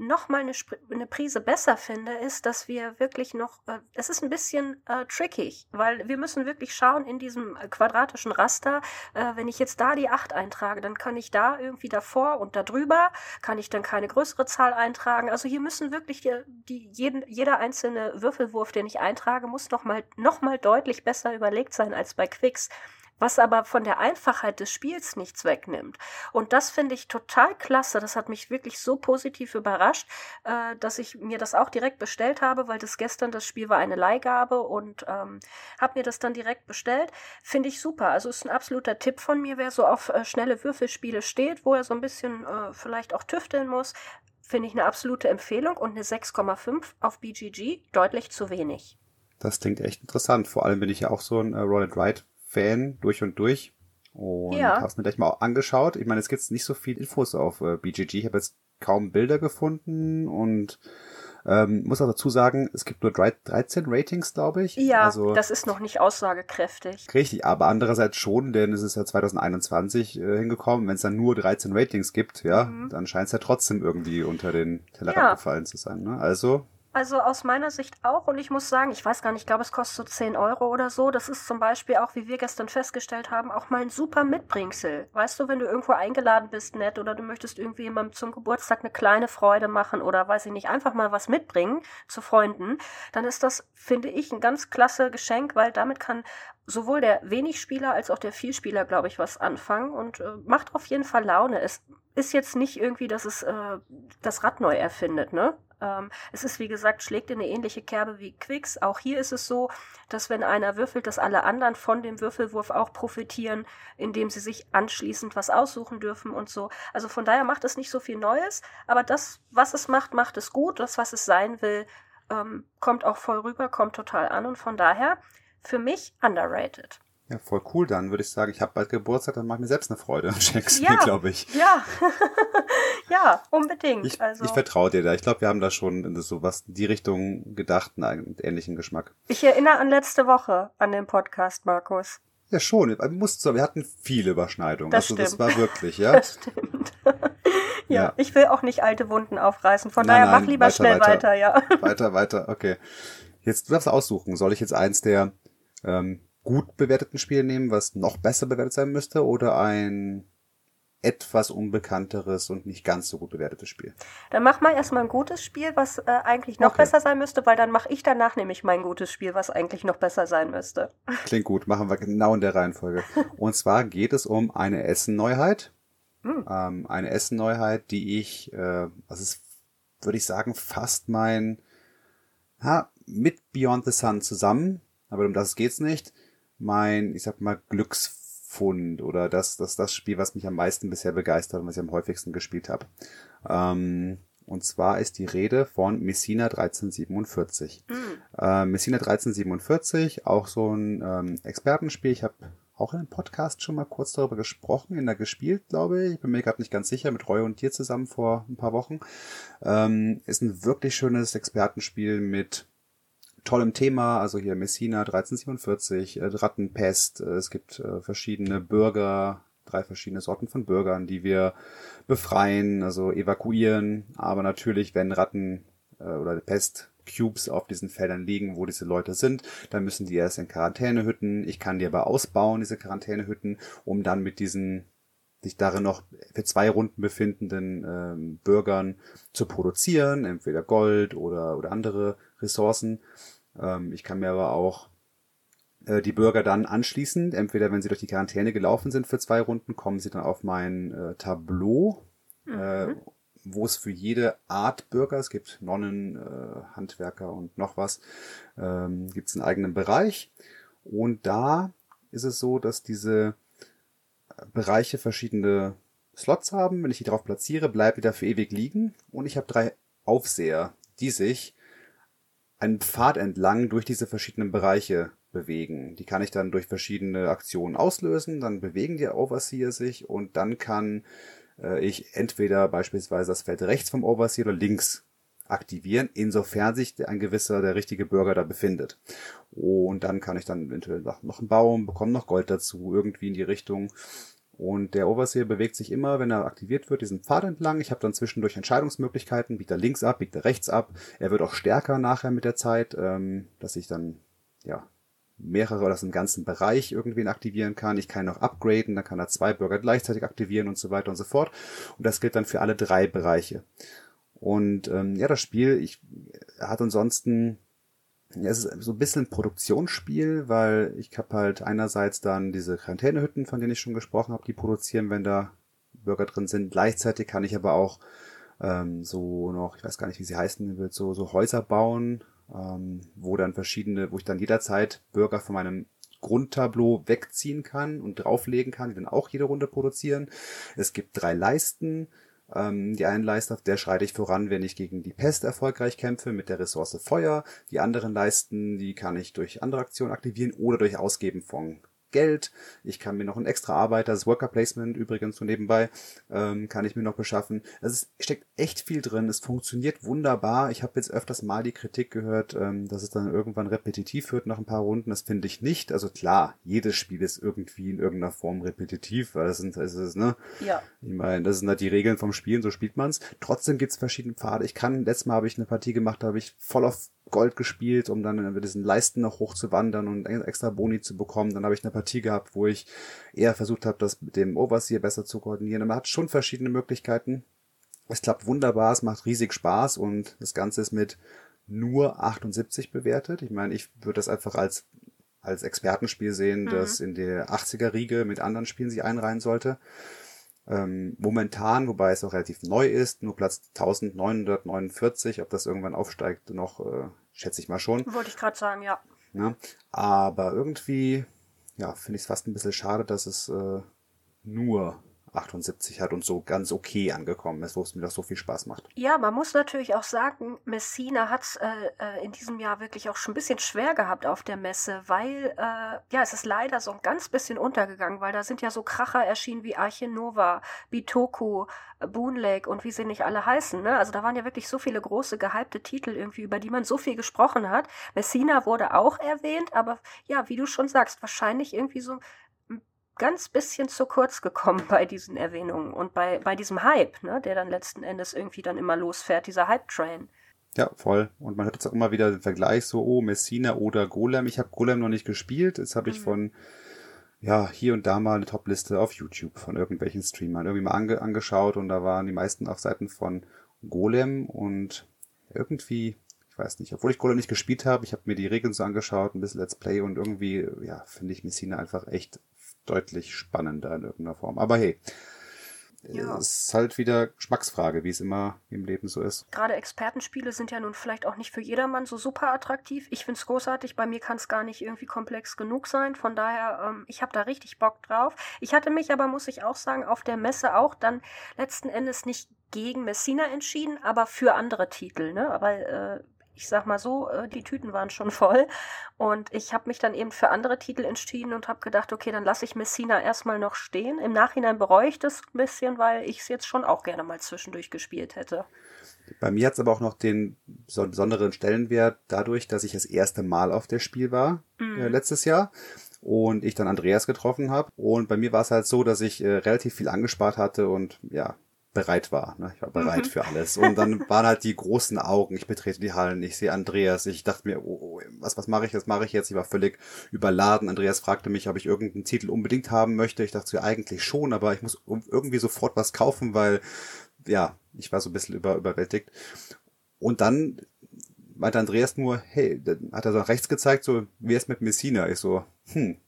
noch mal eine, eine Prise besser finde, ist, dass wir wirklich noch, äh, es ist ein bisschen äh, trickig, weil wir müssen wirklich schauen in diesem äh, quadratischen Raster, äh, wenn ich jetzt da die 8 eintrage, dann kann ich da irgendwie davor und da drüber, kann ich dann keine größere Zahl eintragen. Also hier müssen wirklich die, die jeden, jeder einzelne Würfelwurf, den ich eintrage, muss noch mal, noch mal deutlich besser überlegt sein als bei Quicks was aber von der Einfachheit des Spiels nichts wegnimmt. Und das finde ich total klasse. Das hat mich wirklich so positiv überrascht, äh, dass ich mir das auch direkt bestellt habe, weil das gestern das Spiel war eine Leihgabe und ähm, habe mir das dann direkt bestellt. Finde ich super. Also ist ein absoluter Tipp von mir, wer so auf äh, schnelle Würfelspiele steht, wo er so ein bisschen äh, vielleicht auch tüfteln muss. Finde ich eine absolute Empfehlung und eine 6,5 auf BGG deutlich zu wenig. Das klingt echt interessant. Vor allem bin ich ja auch so ein äh, Roll and Ride Fan durch und durch. Und ja. hab's mir gleich mal angeschaut. Ich meine, es gibt nicht so viel Infos auf äh, BGG. Ich habe jetzt kaum Bilder gefunden und ähm, muss auch dazu sagen, es gibt nur 13 Ratings, glaube ich. Ja, also, das ist noch nicht aussagekräftig. Richtig, aber andererseits schon, denn es ist ja 2021 äh, hingekommen. Wenn es dann nur 13 Ratings gibt, ja, mhm. dann scheint es ja trotzdem irgendwie unter den Tellerrand ja. gefallen zu sein. Ne? Also Also aus meiner Sicht auch. Und ich muss sagen, ich weiß gar nicht, ich glaube, es kostet so 10 Euro oder so. Das ist zum Beispiel auch, wie wir gestern festgestellt haben, auch mal ein super Mitbringsel. Weißt du, wenn du irgendwo eingeladen bist, nett, oder du möchtest irgendwie jemandem zum Geburtstag eine kleine Freude machen oder weiß ich nicht, einfach mal was mitbringen zu Freunden, dann ist das, finde ich, ein ganz klasse Geschenk, weil damit kann sowohl der Wenigspieler als auch der Vielspieler, glaube ich, was anfangen und äh, macht auf jeden Fall Laune. Es ist jetzt nicht irgendwie, dass es äh, das Rad neu erfindet, ne? Ähm, es ist, wie gesagt, schlägt in eine ähnliche Kerbe wie Quicks. Auch hier ist es so, dass wenn einer würfelt, dass alle anderen von dem Würfelwurf auch profitieren, indem sie sich anschließend was aussuchen dürfen und so. Also von daher macht es nicht so viel Neues, aber das, was es macht, macht es gut. Das, was es sein will, ähm, kommt auch voll rüber, kommt total an und von daher für mich underrated. Ja, voll cool dann, würde ich sagen. Ich habe bald Geburtstag, dann mach mir selbst eine Freude und schenk's ja, mir, glaube ich. Ja, ja, unbedingt. Ich, also. ich vertraue dir da. Ich glaube, wir haben da schon in so was in die Richtung gedacht, einen ähnlichen Geschmack. Ich erinnere an letzte Woche an den Podcast, Markus. Ja, schon. Wir, mussten, wir hatten viele Überschneidungen. Das also stimmt. das war wirklich, ja. Das stimmt. ja, ja, ich will auch nicht alte Wunden aufreißen. Von nein, daher nein, mach lieber weiter, schnell weiter, weiter, ja. Weiter, weiter, okay. Jetzt du darfst aussuchen. Soll ich jetzt eins der ähm, gut bewerteten Spiel nehmen, was noch besser bewertet sein müsste, oder ein etwas unbekannteres und nicht ganz so gut bewertetes Spiel. Dann mach mal erstmal ein gutes Spiel, was äh, eigentlich noch okay. besser sein müsste, weil dann mache ich danach nämlich mein gutes Spiel, was eigentlich noch besser sein müsste. Klingt gut, machen wir genau in der Reihenfolge. und zwar geht es um eine Essen-Neuheit. Hm. Ähm, eine Essen-Neuheit, die ich, äh, das ist, würde ich sagen, fast mein, ha, mit Beyond the Sun zusammen, aber um das geht's nicht, mein, ich sag mal, Glücksfund oder das, das, das Spiel, was mich am meisten bisher begeistert und was ich am häufigsten gespielt habe. Ähm, und zwar ist die Rede von Messina 1347. Mhm. Äh, Messina 1347, auch so ein ähm, Expertenspiel. Ich habe auch in einem Podcast schon mal kurz darüber gesprochen, in der gespielt, glaube ich. Ich bin mir gerade nicht ganz sicher, mit Roy und dir zusammen vor ein paar Wochen. Ähm, ist ein wirklich schönes Expertenspiel mit tollem Thema, also hier Messina 1347, äh, Rattenpest, äh, es gibt äh, verschiedene Bürger, drei verschiedene Sorten von Bürgern, die wir befreien, also evakuieren, aber natürlich, wenn Ratten äh, oder Pest Cubes auf diesen Feldern liegen, wo diese Leute sind, dann müssen die erst in Quarantänehütten. Ich kann die aber ausbauen, diese Quarantänehütten, um dann mit diesen sich darin noch für zwei Runden befindenden ähm, Bürgern zu produzieren, entweder Gold oder, oder andere Ressourcen. Ähm, ich kann mir aber auch äh, die Bürger dann anschließend, entweder wenn sie durch die Quarantäne gelaufen sind für zwei Runden, kommen sie dann auf mein äh, Tableau, mhm. äh, wo es für jede Art Bürger, es gibt Nonnen, äh, Handwerker und noch was, ähm, gibt es einen eigenen Bereich. Und da ist es so, dass diese Bereiche verschiedene Slots haben. Wenn ich die drauf platziere, bleibt die da für ewig liegen. Und ich habe drei Aufseher, die sich einen Pfad entlang durch diese verschiedenen Bereiche bewegen. Die kann ich dann durch verschiedene Aktionen auslösen, dann bewegen die Overseer sich und dann kann äh, ich entweder beispielsweise das Feld rechts vom Overseer oder links aktivieren, insofern sich ein gewisser, der richtige Bürger da befindet. Und dann kann ich dann eventuell noch einen Baum, bekomme noch Gold dazu, irgendwie in die Richtung. Und der Overseer bewegt sich immer, wenn er aktiviert wird, diesen Pfad entlang. Ich habe dann zwischendurch Entscheidungsmöglichkeiten, biegt er links ab, biegt er rechts ab. Er wird auch stärker nachher mit der Zeit, ähm, dass ich dann ja mehrere oder einen ganzen Bereich irgendwen aktivieren kann. Ich kann ihn auch upgraden, dann kann er zwei Bürger gleichzeitig aktivieren und so weiter und so fort. Und das gilt dann für alle drei Bereiche. Und ähm, ja, das Spiel ich, hat ansonsten ja, es ist so ein bisschen ein Produktionsspiel, weil ich habe halt einerseits dann diese Quarantänehütten, von denen ich schon gesprochen habe, die produzieren, wenn da Bürger drin sind. Gleichzeitig kann ich aber auch ähm, so noch, ich weiß gar nicht, wie sie heißen, so, so Häuser bauen, ähm, wo dann verschiedene, wo ich dann jederzeit Bürger von meinem Grundtableau wegziehen kann und drauflegen kann, die dann auch jede Runde produzieren. Es gibt drei Leisten, ähm, die einen Leisten, der schreite ich voran, wenn ich gegen die Pest erfolgreich kämpfe mit der Ressource Feuer. Die anderen Leisten, die kann ich durch andere Aktionen aktivieren oder durch Ausgeben von Geld. Ich kann mir noch ein extra Arbeiter, das Worker Placement übrigens so nebenbei, ähm, kann ich mir noch beschaffen. Also es steckt echt viel drin. Es funktioniert wunderbar. Ich habe jetzt öfters mal die Kritik gehört, ähm, dass es dann irgendwann repetitiv wird nach ein paar Runden. Das finde ich nicht. Also klar, jedes Spiel ist irgendwie in irgendeiner Form repetitiv, weil das sind, das ist, ne? Ja. Ich meine, das sind halt die Regeln vom Spielen, so spielt man's. Trotzdem gibt's verschiedene Pfade. Ich kann, letztes Mal habe ich eine Partie gemacht, da habe ich voll auf Gold gespielt, um dann über diesen Leisten noch hochzuwandern und extra Boni zu bekommen. Dann habe ich eine Partie gehabt, wo ich eher versucht habe, das mit dem Overseer besser zu koordinieren. Man hat schon verschiedene Möglichkeiten. Es klappt wunderbar, es macht riesig Spaß und das Ganze ist mit nur 78 bewertet. Ich meine, ich würde das einfach als als Expertenspiel sehen, mhm. das in der 80er-Riege mit anderen Spielen sich einreihen sollte. Ähm, momentan, wobei es auch relativ neu ist, nur Platz 1949, ob das irgendwann aufsteigt, noch äh, schätze ich mal schon. Wollte ich gerade sagen, ja. ja. Aber irgendwie, ja, finde ich es fast ein bisschen schade, dass es äh, nur 78 hat und so ganz okay angekommen ist, wo es mir doch so viel Spaß macht. Ja, man muss natürlich auch sagen, Messina hat es äh, äh, in diesem Jahr wirklich auch schon ein bisschen schwer gehabt auf der Messe, weil, äh, ja, es ist leider so ein ganz bisschen untergegangen, weil da sind ja so Kracher erschienen wie Arche Nova, Bitoku, Boon Lake und wie sie nicht alle heißen. Ne? Also da waren ja wirklich so viele große gehypte Titel irgendwie, über die man so viel gesprochen hat. Messina wurde auch erwähnt, aber ja, wie du schon sagst, wahrscheinlich irgendwie so ganz bisschen zu kurz gekommen bei diesen Erwähnungen und bei, bei diesem Hype, ne, der dann letzten Endes irgendwie dann immer losfährt, dieser Hype-Train. Ja, voll. Und man hört jetzt auch immer wieder den Vergleich so, oh, Messina oder Golem. Ich habe Golem noch nicht gespielt. Jetzt habe ich mhm. von, ja, hier und da mal eine Topliste auf YouTube von irgendwelchen Streamern irgendwie mal ange angeschaut und da waren die meisten auf Seiten von Golem und irgendwie, ich weiß nicht, obwohl ich Golem nicht gespielt habe, ich habe mir die Regeln so angeschaut, ein bisschen Let's Play und irgendwie, ja, finde ich Messina einfach echt deutlich spannender in irgendeiner Form. Aber hey, ja. es ist halt wieder Geschmacksfrage, wie es immer im Leben so ist. Gerade Expertenspiele sind ja nun vielleicht auch nicht für jedermann so super attraktiv. Ich finde es großartig. Bei mir kann es gar nicht irgendwie komplex genug sein. Von daher, ähm, ich habe da richtig Bock drauf. Ich hatte mich aber, muss ich auch sagen, auf der Messe auch dann letzten Endes nicht gegen Messina entschieden, aber für andere Titel, ne? Weil äh, ich sag mal so, äh, die Tüten waren schon voll. Und ich habe mich dann eben für andere Titel entschieden und habe gedacht, okay, dann lasse ich Messina erstmal noch stehen. Im Nachhinein bereue ich das ein bisschen, weil ich es jetzt schon auch gerne mal zwischendurch gespielt hätte. Bei mir hat es aber auch noch den besonderen Stellenwert dadurch, dass ich das erste Mal auf der Spiel war mhm. äh, letztes Jahr und ich dann Andreas getroffen habe. Und bei mir war es halt so, dass ich äh, relativ viel angespart hatte und ja, bereit war. Ne? Ich war bereit mhm. für alles. Und dann waren halt die großen Augen. Ich betrete die Hallen, ich sehe Andreas. Ich dachte mir, oh, oh, was, was mache ich, was mache ich jetzt? Ich war völlig überladen. Andreas fragte mich, ob ich irgendeinen Titel unbedingt haben möchte. Ich dachte ja eigentlich schon, aber ich muss irgendwie sofort was kaufen, weil, ja, ich war so ein bisschen über, überwältigt. Und dann meinte Andreas nur, hey, dann hat er so nach rechts gezeigt, so, wie ist mit Messina? Ich so, hm,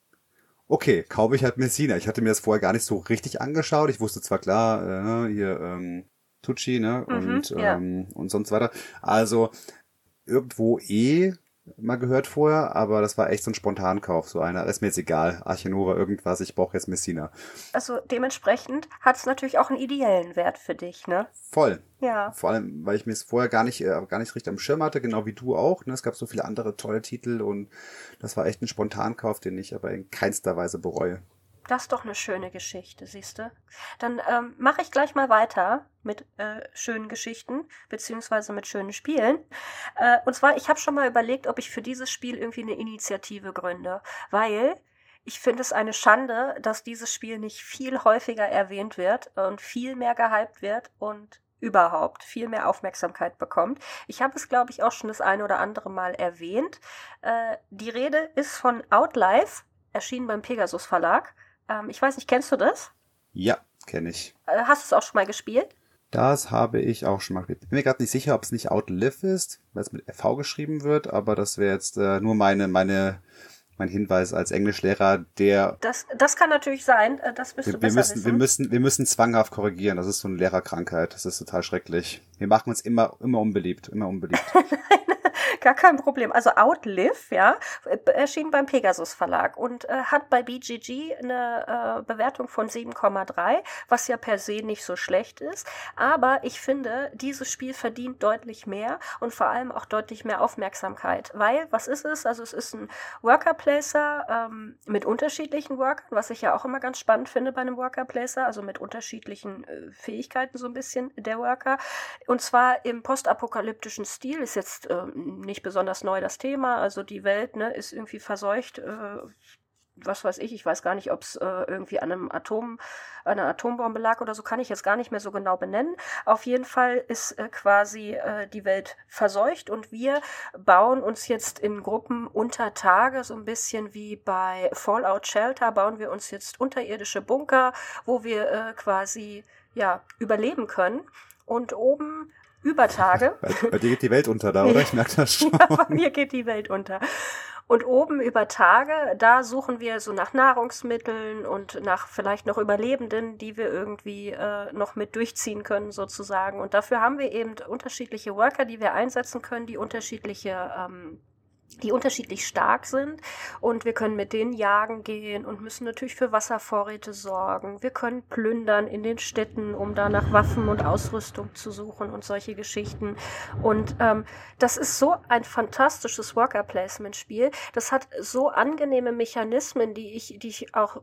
okay, kaufe ich halt Messina. Ich hatte mir das vorher gar nicht so richtig angeschaut. Ich wusste zwar klar, äh, hier ähm, Tucci, ne, mhm, und, ja. ähm, und sonst weiter. Also irgendwo eh mal gehört vorher, aber das war echt so ein Spontankauf, so einer. Ist mir jetzt egal, Archinova, irgendwas, ich brauche jetzt Messina. Also dementsprechend hat es natürlich auch einen ideellen Wert für dich, ne? Voll. Ja. Vor allem, weil ich mir es vorher gar nicht, äh, gar nicht richtig am Schirm hatte, genau wie du auch. Ne? Es gab so viele andere tolle Titel und das war echt ein Spontankauf, den ich aber in keinster Weise bereue. Das ist doch eine schöne Geschichte, siehst du? Dann ähm, mache ich gleich mal weiter mit äh, schönen Geschichten, beziehungsweise mit schönen Spielen. Äh, und zwar, ich habe schon mal überlegt, ob ich für dieses Spiel irgendwie eine Initiative gründe, weil ich finde es eine Schande, dass dieses Spiel nicht viel häufiger erwähnt wird und viel mehr gehypt wird und überhaupt viel mehr Aufmerksamkeit bekommt. Ich habe es, glaube ich, auch schon das eine oder andere Mal erwähnt. Äh, die Rede ist von Outlife, erschienen beim Pegasus Verlag. Ähm, ich weiß nicht, kennst du das? Ja, kenne ich. Äh, hast du es auch schon mal gespielt? Das habe ich auch schon mal gespielt. Bin mir gerade nicht sicher, ob es nicht Outlive ist, weil es mit FV geschrieben wird, aber das wäre jetzt äh, nur meine, meine, mein Hinweis als Englischlehrer, der. Das, das kann natürlich sein, äh, das bist wir, du besser wir müssen, wissen. Wir müssen, wir müssen zwanghaft korrigieren. Das ist so eine Lehrerkrankheit. Das ist total schrecklich. Wir machen uns immer, immer unbeliebt, immer unbeliebt. Gar kein Problem. Also Outlive, ja, erschien beim Pegasus Verlag und äh, hat bei BGG eine äh, Bewertung von 7,3, was ja per se nicht so schlecht ist. Aber ich finde, dieses Spiel verdient deutlich mehr und vor allem auch deutlich mehr Aufmerksamkeit. Weil, was ist es? Also es ist ein Worker Placer ähm, mit unterschiedlichen Workern, was ich ja auch immer ganz spannend finde bei einem Worker Placer, also mit unterschiedlichen äh, Fähigkeiten so ein bisschen der Worker. Und zwar im postapokalyptischen Stil ist jetzt äh, nicht besonders neu das Thema. Also die Welt ne, ist irgendwie verseucht. Äh, was weiß ich, ich weiß gar nicht, ob es äh, irgendwie an einem Atom, einer Atombombe lag oder so, kann ich jetzt gar nicht mehr so genau benennen. Auf jeden Fall ist äh, quasi äh, die Welt verseucht und wir bauen uns jetzt in Gruppen unter Tage, so ein bisschen wie bei Fallout Shelter, bauen wir uns jetzt unterirdische Bunker, wo wir äh, quasi ja überleben können. Und oben über Tage. Bei, bei, dir geht die Welt unter da, oder? Ich merke das schon. ja, bei mir geht die Welt unter. Und oben über Tage, da suchen wir so nach Nahrungsmitteln und nach vielleicht noch Überlebenden, die wir irgendwie äh, noch mit durchziehen können, sozusagen. Und dafür haben wir eben unterschiedliche Worker, die wir einsetzen können, die unterschiedliche ähm, die unterschiedlich stark sind und wir können mit denen jagen gehen und müssen natürlich für Wasservorräte sorgen. Wir können plündern in den Städten, um da nach Waffen und Ausrüstung zu suchen und solche Geschichten. Und ähm, das ist so ein fantastisches Worker Placement Spiel. Das hat so angenehme Mechanismen, die ich, die ich auch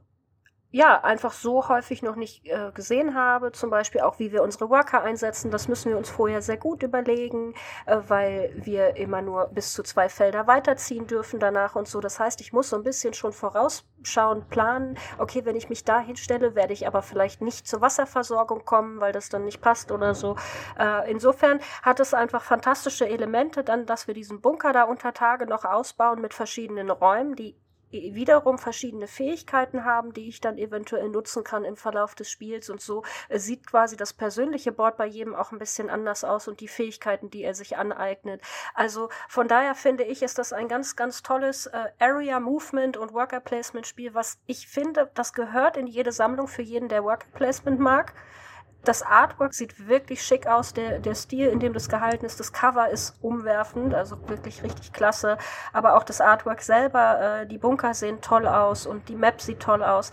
ja, einfach so häufig noch nicht äh, gesehen habe. Zum Beispiel auch, wie wir unsere Worker einsetzen. Das müssen wir uns vorher sehr gut überlegen, äh, weil wir immer nur bis zu zwei Felder weiterziehen dürfen danach und so. Das heißt, ich muss so ein bisschen schon vorausschauen, planen. Okay, wenn ich mich da hinstelle, werde ich aber vielleicht nicht zur Wasserversorgung kommen, weil das dann nicht passt oder so. Äh, insofern hat es einfach fantastische Elemente, dann, dass wir diesen Bunker da unter Tage noch ausbauen mit verschiedenen Räumen, die wiederum verschiedene Fähigkeiten haben, die ich dann eventuell nutzen kann im Verlauf des Spiels und so äh, sieht quasi das persönliche Board bei jedem auch ein bisschen anders aus und die Fähigkeiten, die er sich aneignet. Also von daher finde ich, ist das ein ganz, ganz tolles äh, Area Movement und Worker Placement Spiel, was ich finde, das gehört in jede Sammlung für jeden, der Worker Placement mag das Artwork sieht wirklich schick aus. Der, der Stil, in dem das gehalten ist, das Cover ist umwerfend, also wirklich richtig klasse. Aber auch das Artwork selber, äh, die Bunker sehen toll aus und die Map sieht toll aus.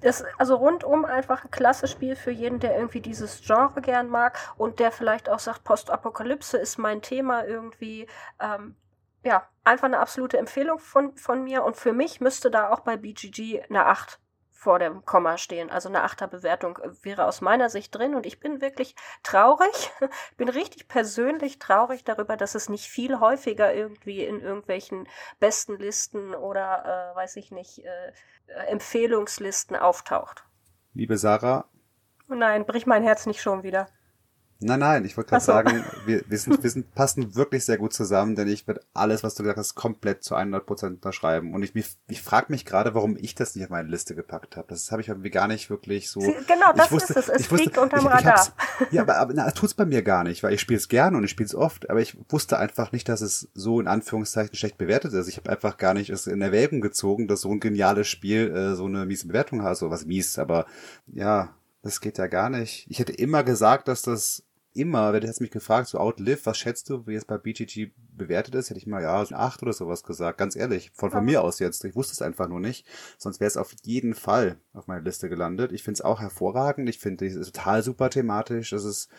Das, also rundum einfach ein klasse Spiel für jeden, der irgendwie dieses Genre gern mag und der vielleicht auch sagt, Postapokalypse ist mein Thema irgendwie. Ähm, ja, einfach eine absolute Empfehlung von, von mir. Und für mich müsste da auch bei BGG eine 8 vor dem Komma stehen. Also eine Achterbewertung wäre aus meiner Sicht drin und ich bin wirklich traurig, bin richtig persönlich traurig darüber, dass es nicht viel häufiger irgendwie in irgendwelchen besten Listen oder äh, weiß ich nicht, äh, Empfehlungslisten auftaucht. Liebe Sarah. Nein, brich mein Herz nicht schon wieder. Nein, nein, ich wollte gerade so. sagen, wir, wir, sind, wir sind, passen wirklich sehr gut zusammen, denn ich werde alles, was du gesagt hast, komplett zu 100% unterschreiben. Und ich, ich, ich frage mich gerade, warum ich das nicht auf meine Liste gepackt habe. Das habe ich irgendwie gar nicht wirklich so... Genau, das wusste, ist es. Es fliegt unterm Radar. ja, aber, aber na, tut's bei mir gar nicht, weil ich spiele es gerne und ich spiele es oft, aber ich wusste einfach nicht, dass es so in Anführungszeichen schlecht bewertet ist. Ich habe einfach gar nicht es in Erwägung gezogen, dass so ein geniales Spiel äh, so eine miese Bewertung hat. So was mies, aber ja, das geht ja gar nicht. Ich hätte immer gesagt, dass das immer, wenn du jetzt mich gefragt, so Outlive, was schätzt du, wie es bei BGG bewertet ist, hätte ich mal, ja, so acht oder sowas gesagt. Ganz ehrlich, von, von mir aus jetzt. Ich wusste es einfach nur nicht. Sonst wäre es auf jeden Fall auf meiner Liste gelandet. Ich finde es auch hervorragend. Ich finde es total super thematisch. Es ist,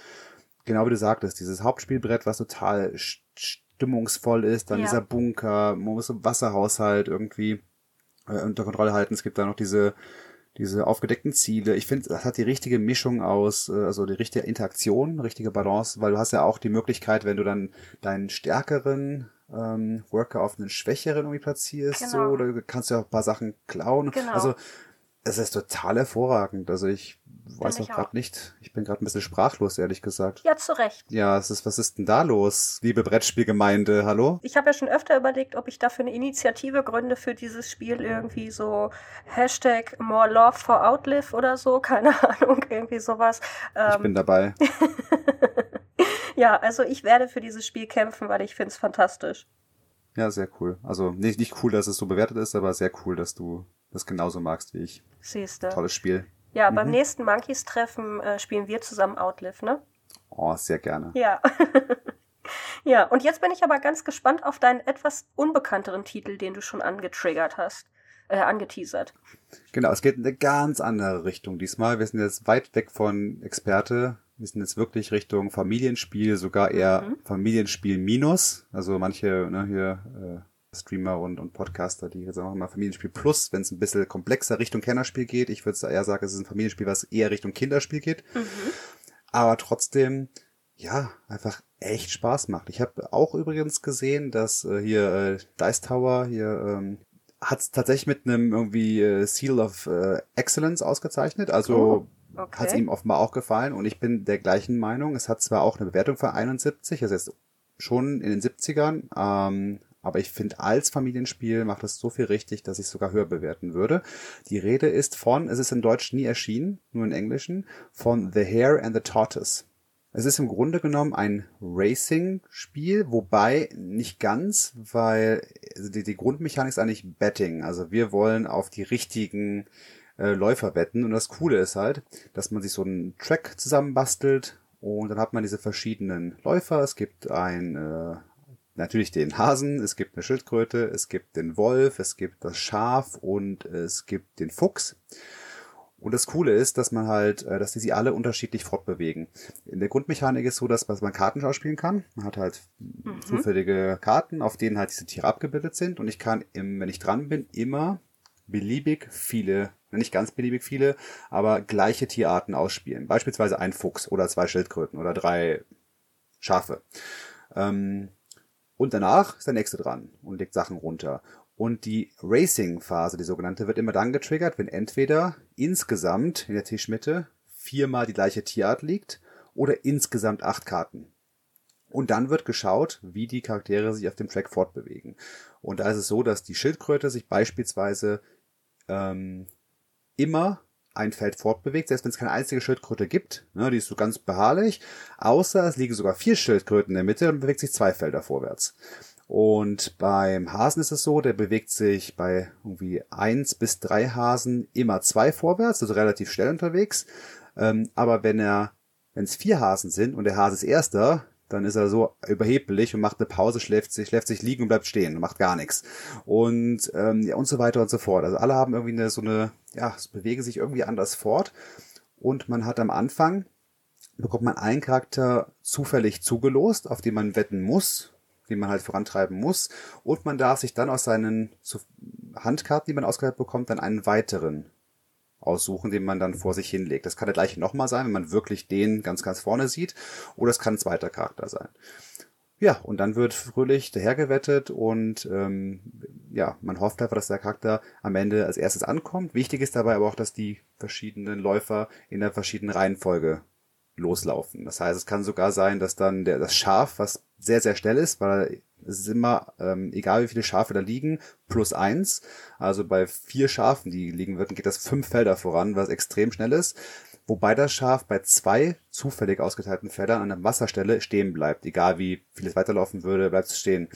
genau wie du sagtest, dieses Hauptspielbrett, was total stimmungsvoll ist. Dann ja. dieser Bunker, man muss im Wasserhaushalt irgendwie äh, unter Kontrolle halten. Es gibt da noch diese diese aufgedeckten Ziele. Ich finde, das hat die richtige Mischung aus, äh, also die richtige Interaktion, richtige Balance, weil du hast ja auch die Möglichkeit, wenn du dann deinen stärkeren ähm, Worker auf einen schwächeren irgendwie platzierst, genau. so, oder kannst du ja auch ein paar Sachen klauen. Genau. Also es ist total hervorragend. Also ich weiß noch gerade nicht. Ich bin gerade ein bisschen sprachlos, ehrlich gesagt. Ja, zu Recht. Ja, es ist, was ist denn da los, liebe Brettspielgemeinde? Hallo? Ich habe ja schon öfter überlegt, ob ich dafür eine Initiative gründe für dieses Spiel. Irgendwie so Hashtag More Love for Outlive oder so. Keine Ahnung, irgendwie sowas. Ähm, ich bin dabei. ja, also ich werde für dieses Spiel kämpfen, weil ich finde es fantastisch. Ja, sehr cool. Also nicht, nicht cool, dass es so bewertet ist, aber sehr cool, dass du das genauso magst wie ich. Siehste. Tolles Spiel. Ja, mhm. beim nächsten Monkeys-Treffen äh, spielen wir zusammen Outlive, ne? Oh, sehr gerne. Ja. Ja, und jetzt bin ich aber ganz gespannt auf deinen etwas unbekannteren Titel, den du schon angetriggert hast, äh, angeteasert. Genau, es geht in eine ganz andere Richtung diesmal. Wir sind jetzt weit weg von Experte. Wir sind jetzt wirklich Richtung Familienspiel, sogar eher mhm. Familienspiel minus. Also manche, ne, hier, äh, Streamer und, und Podcaster, die sagen immer Familienspiel Plus, wenn es ein bisschen komplexer Richtung Kennerspiel geht. Ich würde eher sagen, es ist ein Familienspiel, was eher Richtung Kinderspiel geht. Mhm. Aber trotzdem, ja, einfach echt Spaß macht. Ich habe auch übrigens gesehen, dass äh, hier äh, Dice Tower hier ähm, hat es tatsächlich mit einem irgendwie äh, Seal of äh, Excellence ausgezeichnet. Also oh, okay. hat es ihm offenbar auch gefallen und ich bin der gleichen Meinung. Es hat zwar auch eine Bewertung von 71, das heißt schon in den 70ern, ähm, aber ich finde, als Familienspiel macht es so viel richtig, dass ich es sogar höher bewerten würde. Die Rede ist von, es ist in Deutsch nie erschienen, nur in Englischen, von The Hare and the Tortoise. Es ist im Grunde genommen ein Racing-Spiel, wobei nicht ganz, weil also die, die Grundmechanik ist eigentlich Betting. Also wir wollen auf die richtigen äh, Läufer wetten. Und das Coole ist halt, dass man sich so einen Track zusammenbastelt und dann hat man diese verschiedenen Läufer. Es gibt ein, äh, natürlich den Hasen, es gibt eine Schildkröte, es gibt den Wolf, es gibt das Schaf und es gibt den Fuchs. Und das Coole ist, dass man halt, äh, dass die sich alle unterschiedlich fortbewegen. In der Grundmechanik ist so, dass man Karten ausspielen kann. Man hat halt mhm. zufällige Karten, auf denen halt diese Tiere abgebildet sind. Und ich kann, im, wenn ich dran bin, immer beliebig viele, nicht ganz beliebig viele, aber gleiche Tierarten ausspielen. Beispielsweise ein Fuchs oder zwei Schildkröten oder drei Schafe. Ähm, und danach ist der nächste dran und legt Sachen runter. Und die Racing-Phase, die sogenannte, wird immer dann getriggert, wenn entweder insgesamt in der Tischmitte viermal die gleiche Tierart liegt oder insgesamt acht Karten. Und dann wird geschaut, wie die Charaktere sich auf dem Track fortbewegen. Und da ist es so, dass die Schildkröte sich beispielsweise ähm, immer ein Feld fortbewegt, selbst wenn es keine einzige Schildkröte gibt, ne, die ist so ganz beharrlich, außer es liegen sogar vier Schildkröten in der Mitte, dann bewegt sich zwei Felder vorwärts. Und beim Hasen ist es so, der bewegt sich bei irgendwie eins bis drei Hasen immer zwei vorwärts, also relativ schnell unterwegs. Ähm, aber wenn er, wenn es vier Hasen sind und der Hase ist erster, dann ist er so überheblich und macht eine Pause, schläft sich, schläft sich liegen und bleibt stehen und macht gar nichts. Und, ähm, ja, und so weiter und so fort. Also alle haben irgendwie eine, so eine, ja, bewegen sich irgendwie anders fort. Und man hat am Anfang, bekommt man einen Charakter zufällig zugelost, auf den man wetten muss die man halt vorantreiben muss. Und man darf sich dann aus seinen Handkarten, die man ausgehört bekommt, dann einen weiteren aussuchen, den man dann vor sich hinlegt. Das kann der gleiche nochmal sein, wenn man wirklich den ganz, ganz vorne sieht. Oder es kann ein zweiter Charakter sein. Ja, und dann wird fröhlich dahergewettet und ähm, ja, man hofft einfach, dass der Charakter am Ende als erstes ankommt. Wichtig ist dabei aber auch, dass die verschiedenen Läufer in der verschiedenen Reihenfolge loslaufen. Das heißt, es kann sogar sein, dass dann der, das Schaf, was sehr, sehr schnell ist, weil es ist immer, ähm, egal wie viele Schafe da liegen, plus eins. Also bei vier Schafen, die liegen würden, geht das fünf Felder voran, was extrem schnell ist. Wobei das Schaf bei zwei zufällig ausgeteilten Feldern an der Wasserstelle stehen bleibt. Egal wie viel es weiterlaufen würde, bleibt es stehen.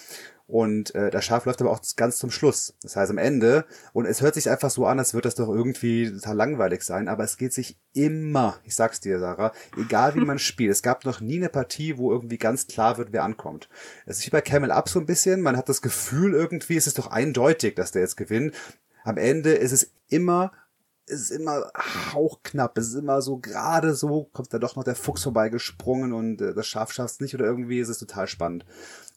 Und äh, das Schaf läuft aber auch ganz zum Schluss. Das heißt am Ende. Und es hört sich einfach so an, als würde das doch irgendwie total langweilig sein. Aber es geht sich immer, ich sag's dir, Sarah, egal wie man spielt. Es gab noch nie eine Partie, wo irgendwie ganz klar wird, wer ankommt. Es ist wie bei Camel Up so ein bisschen. Man hat das Gefühl irgendwie, es ist doch eindeutig, dass der jetzt gewinnt. Am Ende ist es immer ist immer hauchknapp. Es ist immer so gerade so, kommt da doch noch der Fuchs vorbeigesprungen und äh, das Schaf schafft nicht oder irgendwie ist es total spannend.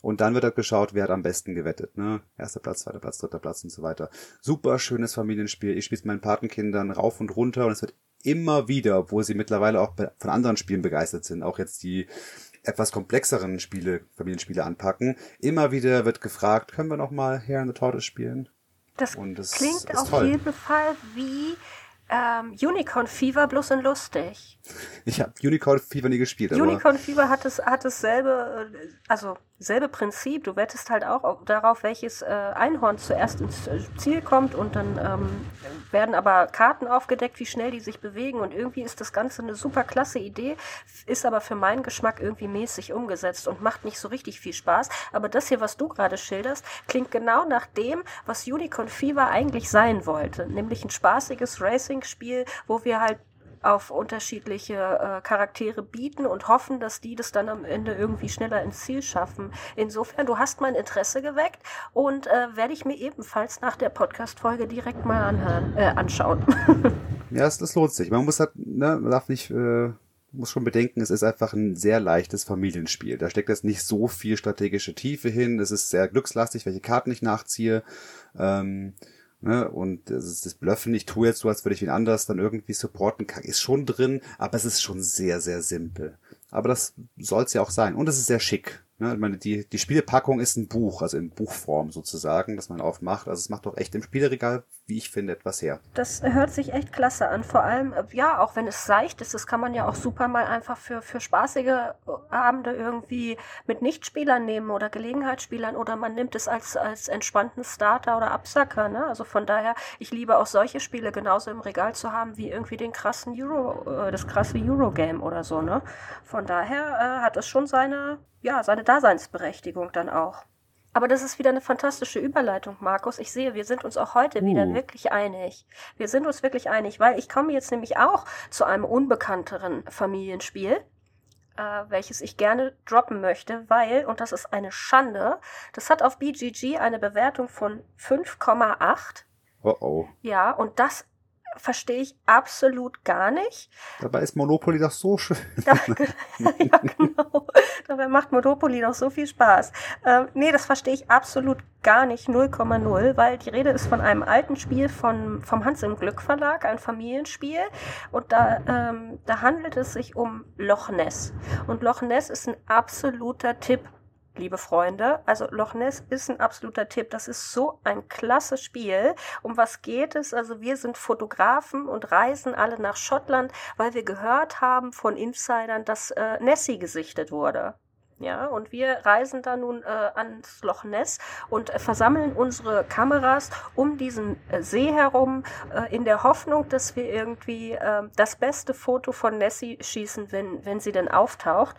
Und dann wird halt geschaut, wer hat am besten gewettet. Ne? Erster Platz, zweiter Platz, dritter Platz und so weiter. Super schönes Familienspiel. Ich spiele mit meinen Patenkindern rauf und runter und es wird immer wieder, obwohl sie mittlerweile auch von anderen Spielen begeistert sind, auch jetzt die etwas komplexeren Spiele, Familienspiele anpacken. Immer wieder wird gefragt, können wir noch mal Hair in the Tortoise spielen? Das, das klingt auf toll. jeden Fall wie ähm, Unicorn Fever bloß in lustig. Ich habe Unicorn Fever nie gespielt. Unicorn Fever hat es hat dasselbe, äh, also selbe Prinzip. Du wettest halt auch darauf, welches äh, Einhorn zuerst ins äh, Ziel kommt und dann ähm, werden aber Karten aufgedeckt, wie schnell die sich bewegen und irgendwie ist das Ganze eine super klasse Idee, ist aber für meinen Geschmack irgendwie mäßig umgesetzt und macht nicht so richtig viel Spaß. Aber das hier, was du gerade schilderst, klingt genau nach dem, was Unicorn Fever eigentlich sein wollte, nämlich ein spaßiges Racing-Spiel, wo wir halt auf unterschiedliche äh, Charaktere bieten und hoffen, dass die das dann am Ende irgendwie schneller ins Ziel schaffen. Insofern, du hast mein Interesse geweckt und äh, werde ich mir ebenfalls nach der Podcast-Folge direkt mal anhören, äh, anschauen. ja, das, das lohnt sich. Man muss halt, ne, man darf nicht, äh, muss schon bedenken, es ist einfach ein sehr leichtes Familienspiel. Da steckt jetzt nicht so viel strategische Tiefe hin. Es ist sehr glückslastig, welche Karten ich nachziehe. Ähm, Ne, und das, ist das Bluffen, ich tue jetzt so, als würde ich ihn anders dann irgendwie supporten, ist schon drin, aber es ist schon sehr, sehr simpel. Aber das soll es ja auch sein. Und es ist sehr schick. Ne? Ich meine, die, die Spielepackung ist ein Buch, also in Buchform sozusagen, das man aufmacht. Also es macht doch echt im Spieleregal, wie ich finde, etwas her. Das hört sich echt klasse an. Vor allem, äh, ja, auch wenn es seicht ist, das kann man ja auch super mal einfach für, für spaßige äh, Abende irgendwie mit Nichtspielern nehmen oder Gelegenheitsspielern oder man nimmt es als, als entspannten Starter oder Absacker. Ne? Also von daher, ich liebe auch solche Spiele genauso im Regal zu haben wie irgendwie den krassen Euro, äh, das krasse Eurogame oder so. Ne? Von daher äh, hat es schon seine ja, seine Daseinsberechtigung dann auch. Aber das ist wieder eine fantastische Überleitung, Markus. Ich sehe, wir sind uns auch heute uh. wieder wirklich einig. Wir sind uns wirklich einig, weil ich komme jetzt nämlich auch zu einem unbekannteren Familienspiel, äh, welches ich gerne droppen möchte, weil, und das ist eine Schande, das hat auf BGG eine Bewertung von 5,8. Oh oh. Ja, und das verstehe ich absolut gar nicht. Dabei ist Monopoly doch so schön. Da, ja, genau. Dabei macht Monopoly doch so viel Spaß. Ähm, nee, das verstehe ich absolut gar nicht, 0,0, weil die Rede ist von einem alten Spiel von, vom Hans im Glück Verlag, ein Familienspiel. Und da, ähm, da handelt es sich um Loch Ness. Und Loch Ness ist ein absoluter Tipp liebe Freunde. Also Loch Ness ist ein absoluter Tipp. Das ist so ein klasse Spiel. Um was geht es? Also wir sind Fotografen und reisen alle nach Schottland, weil wir gehört haben von Insidern, dass äh, Nessie gesichtet wurde. Ja, und wir reisen da nun äh, ans Loch Ness und äh, versammeln unsere Kameras um diesen äh, See herum, äh, in der Hoffnung, dass wir irgendwie äh, das beste Foto von Nessie schießen, wenn, wenn sie denn auftaucht.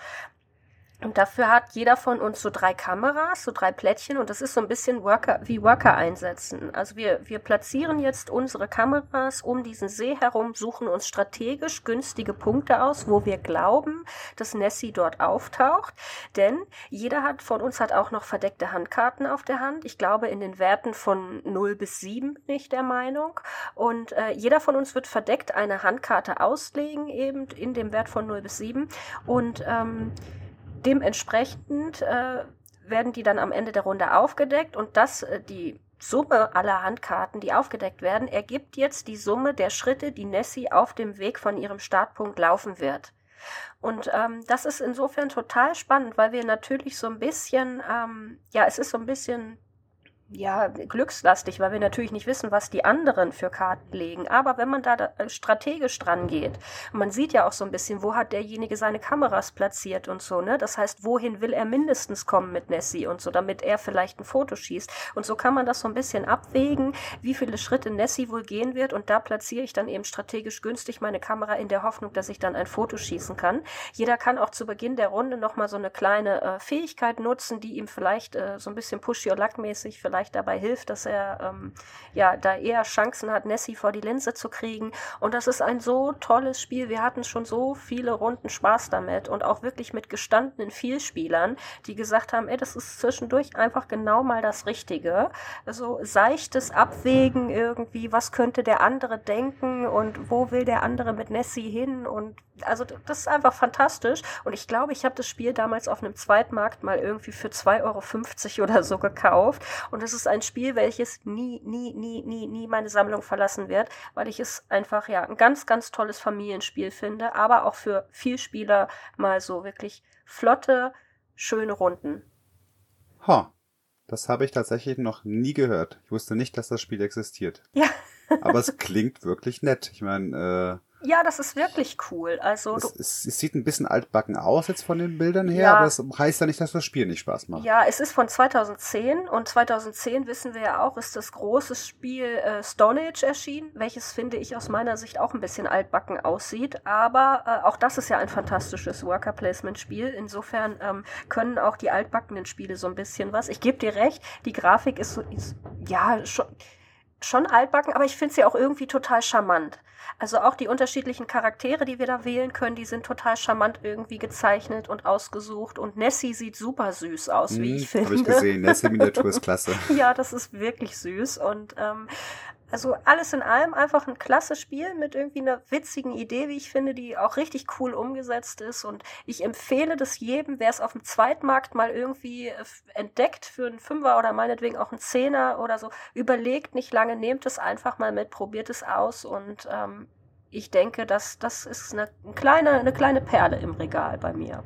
Und dafür hat jeder von uns so drei Kameras, so drei Plättchen und das ist so ein bisschen Worker, wie Worker einsetzen. Also wir, wir platzieren jetzt unsere Kameras um diesen See herum, suchen uns strategisch günstige Punkte aus, wo wir glauben, dass Nessie dort auftaucht. Denn jeder hat von uns hat auch noch verdeckte Handkarten auf der Hand. Ich glaube in den Werten von 0 bis 7 bin ich der Meinung. Und äh, jeder von uns wird verdeckt eine Handkarte auslegen, eben in dem Wert von 0 bis 7. Und ähm, dementsprechend äh, werden die dann am Ende der Runde aufgedeckt und das, äh, die Summe aller Handkarten, die aufgedeckt werden, ergibt jetzt die Summe der Schritte, die Nessie auf dem Weg von ihrem Startpunkt laufen wird. Und ähm, das ist insofern total spannend, weil wir natürlich so ein bisschen, ähm, ja, es ist so ein bisschen ja, glückslastig, weil wir natürlich nicht wissen, was die anderen für Karten legen. Aber wenn man da äh, strategisch dran geht, man sieht ja auch so ein bisschen, wo hat derjenige seine Kameras platziert und so, ne? Das heißt, wohin will er mindestens kommen mit Nessie und so, damit er vielleicht ein Foto schießt. Und so kann man das so ein bisschen abwägen, wie viele Schritte Nessie wohl gehen wird. Und da platziere ich dann eben strategisch günstig meine Kamera in der Hoffnung, dass ich dann ein Foto schießen kann. Jeder kann auch zu Beginn der Runde nochmal so eine kleine äh, Fähigkeit nutzen, die ihm vielleicht äh, so ein bisschen push-your-luck-mäßig vielleicht vielleicht dabei hilft, dass er ähm, ja da eher Chancen hat, Nessie vor die Linse zu kriegen. Und das ist ein so tolles Spiel. Wir hatten schon so viele Runden Spaß damit und auch wirklich mit gestandenen Vielspielern, die gesagt haben, ey, das ist zwischendurch einfach genau mal das Richtige. Also seichtes Abwägen irgendwie, was könnte der andere denken und wo will der andere mit Nessie hin und also das ist einfach fantastisch. Und ich glaube, ich habe das Spiel damals auf einem Zweitmarkt mal irgendwie für 2,50 Euro oder so gekauft. Und es ist ein Spiel, welches nie, nie, nie, nie, nie meine Sammlung verlassen wird, weil ich es einfach ja ein ganz, ganz tolles Familienspiel finde, aber auch für Vielspieler mal so wirklich flotte, schöne Runden. Ha, das habe ich tatsächlich noch nie gehört. Ich wusste nicht, dass das Spiel existiert. Ja. aber es klingt wirklich nett. Ich meine, äh, ja, das ist wirklich cool. Also es, es, es, sieht ein bisschen altbacken aus jetzt von den Bildern her, ja. aber das heißt ja nicht, dass das Spiel nicht Spaß macht. Ja, es ist von 2010 und 2010 wissen wir ja auch, ist das große Spiel äh, Stone Age erschienen, welches finde ich aus meiner Sicht auch ein bisschen altbacken aussieht, aber äh, auch das ist ja ein fantastisches Worker Placement Spiel. Insofern ähm, können auch die altbackenen Spiele so ein bisschen was. Ich gebe dir recht, die Grafik ist so ist, ja schon schon altbacken, aber ich finde sie auch irgendwie total charmant. Also auch die unterschiedlichen Charaktere, die wir da wählen können, die sind total charmant irgendwie gezeichnet und ausgesucht. Und Nessie sieht super süß aus, wie hm, ich finde. Habe ich gesehen. Nessie Miniatur ist klasse. ja, das ist wirklich süß. Und ähm, also alles in allem einfach ein klasse Spiel mit irgendwie einer witzigen Idee, wie ich finde, die auch richtig cool umgesetzt ist. Und ich empfehle das jedem, wer es auf dem Zweitmarkt mal irgendwie äh, entdeckt für einen Fünfer oder meinetwegen auch einen Zehner oder so. Überlegt nicht lange, nehmt es einfach mal mit, probiert es aus und ähm, ich denke, dass das ist eine, eine, kleine, eine kleine Perle im Regal bei mir.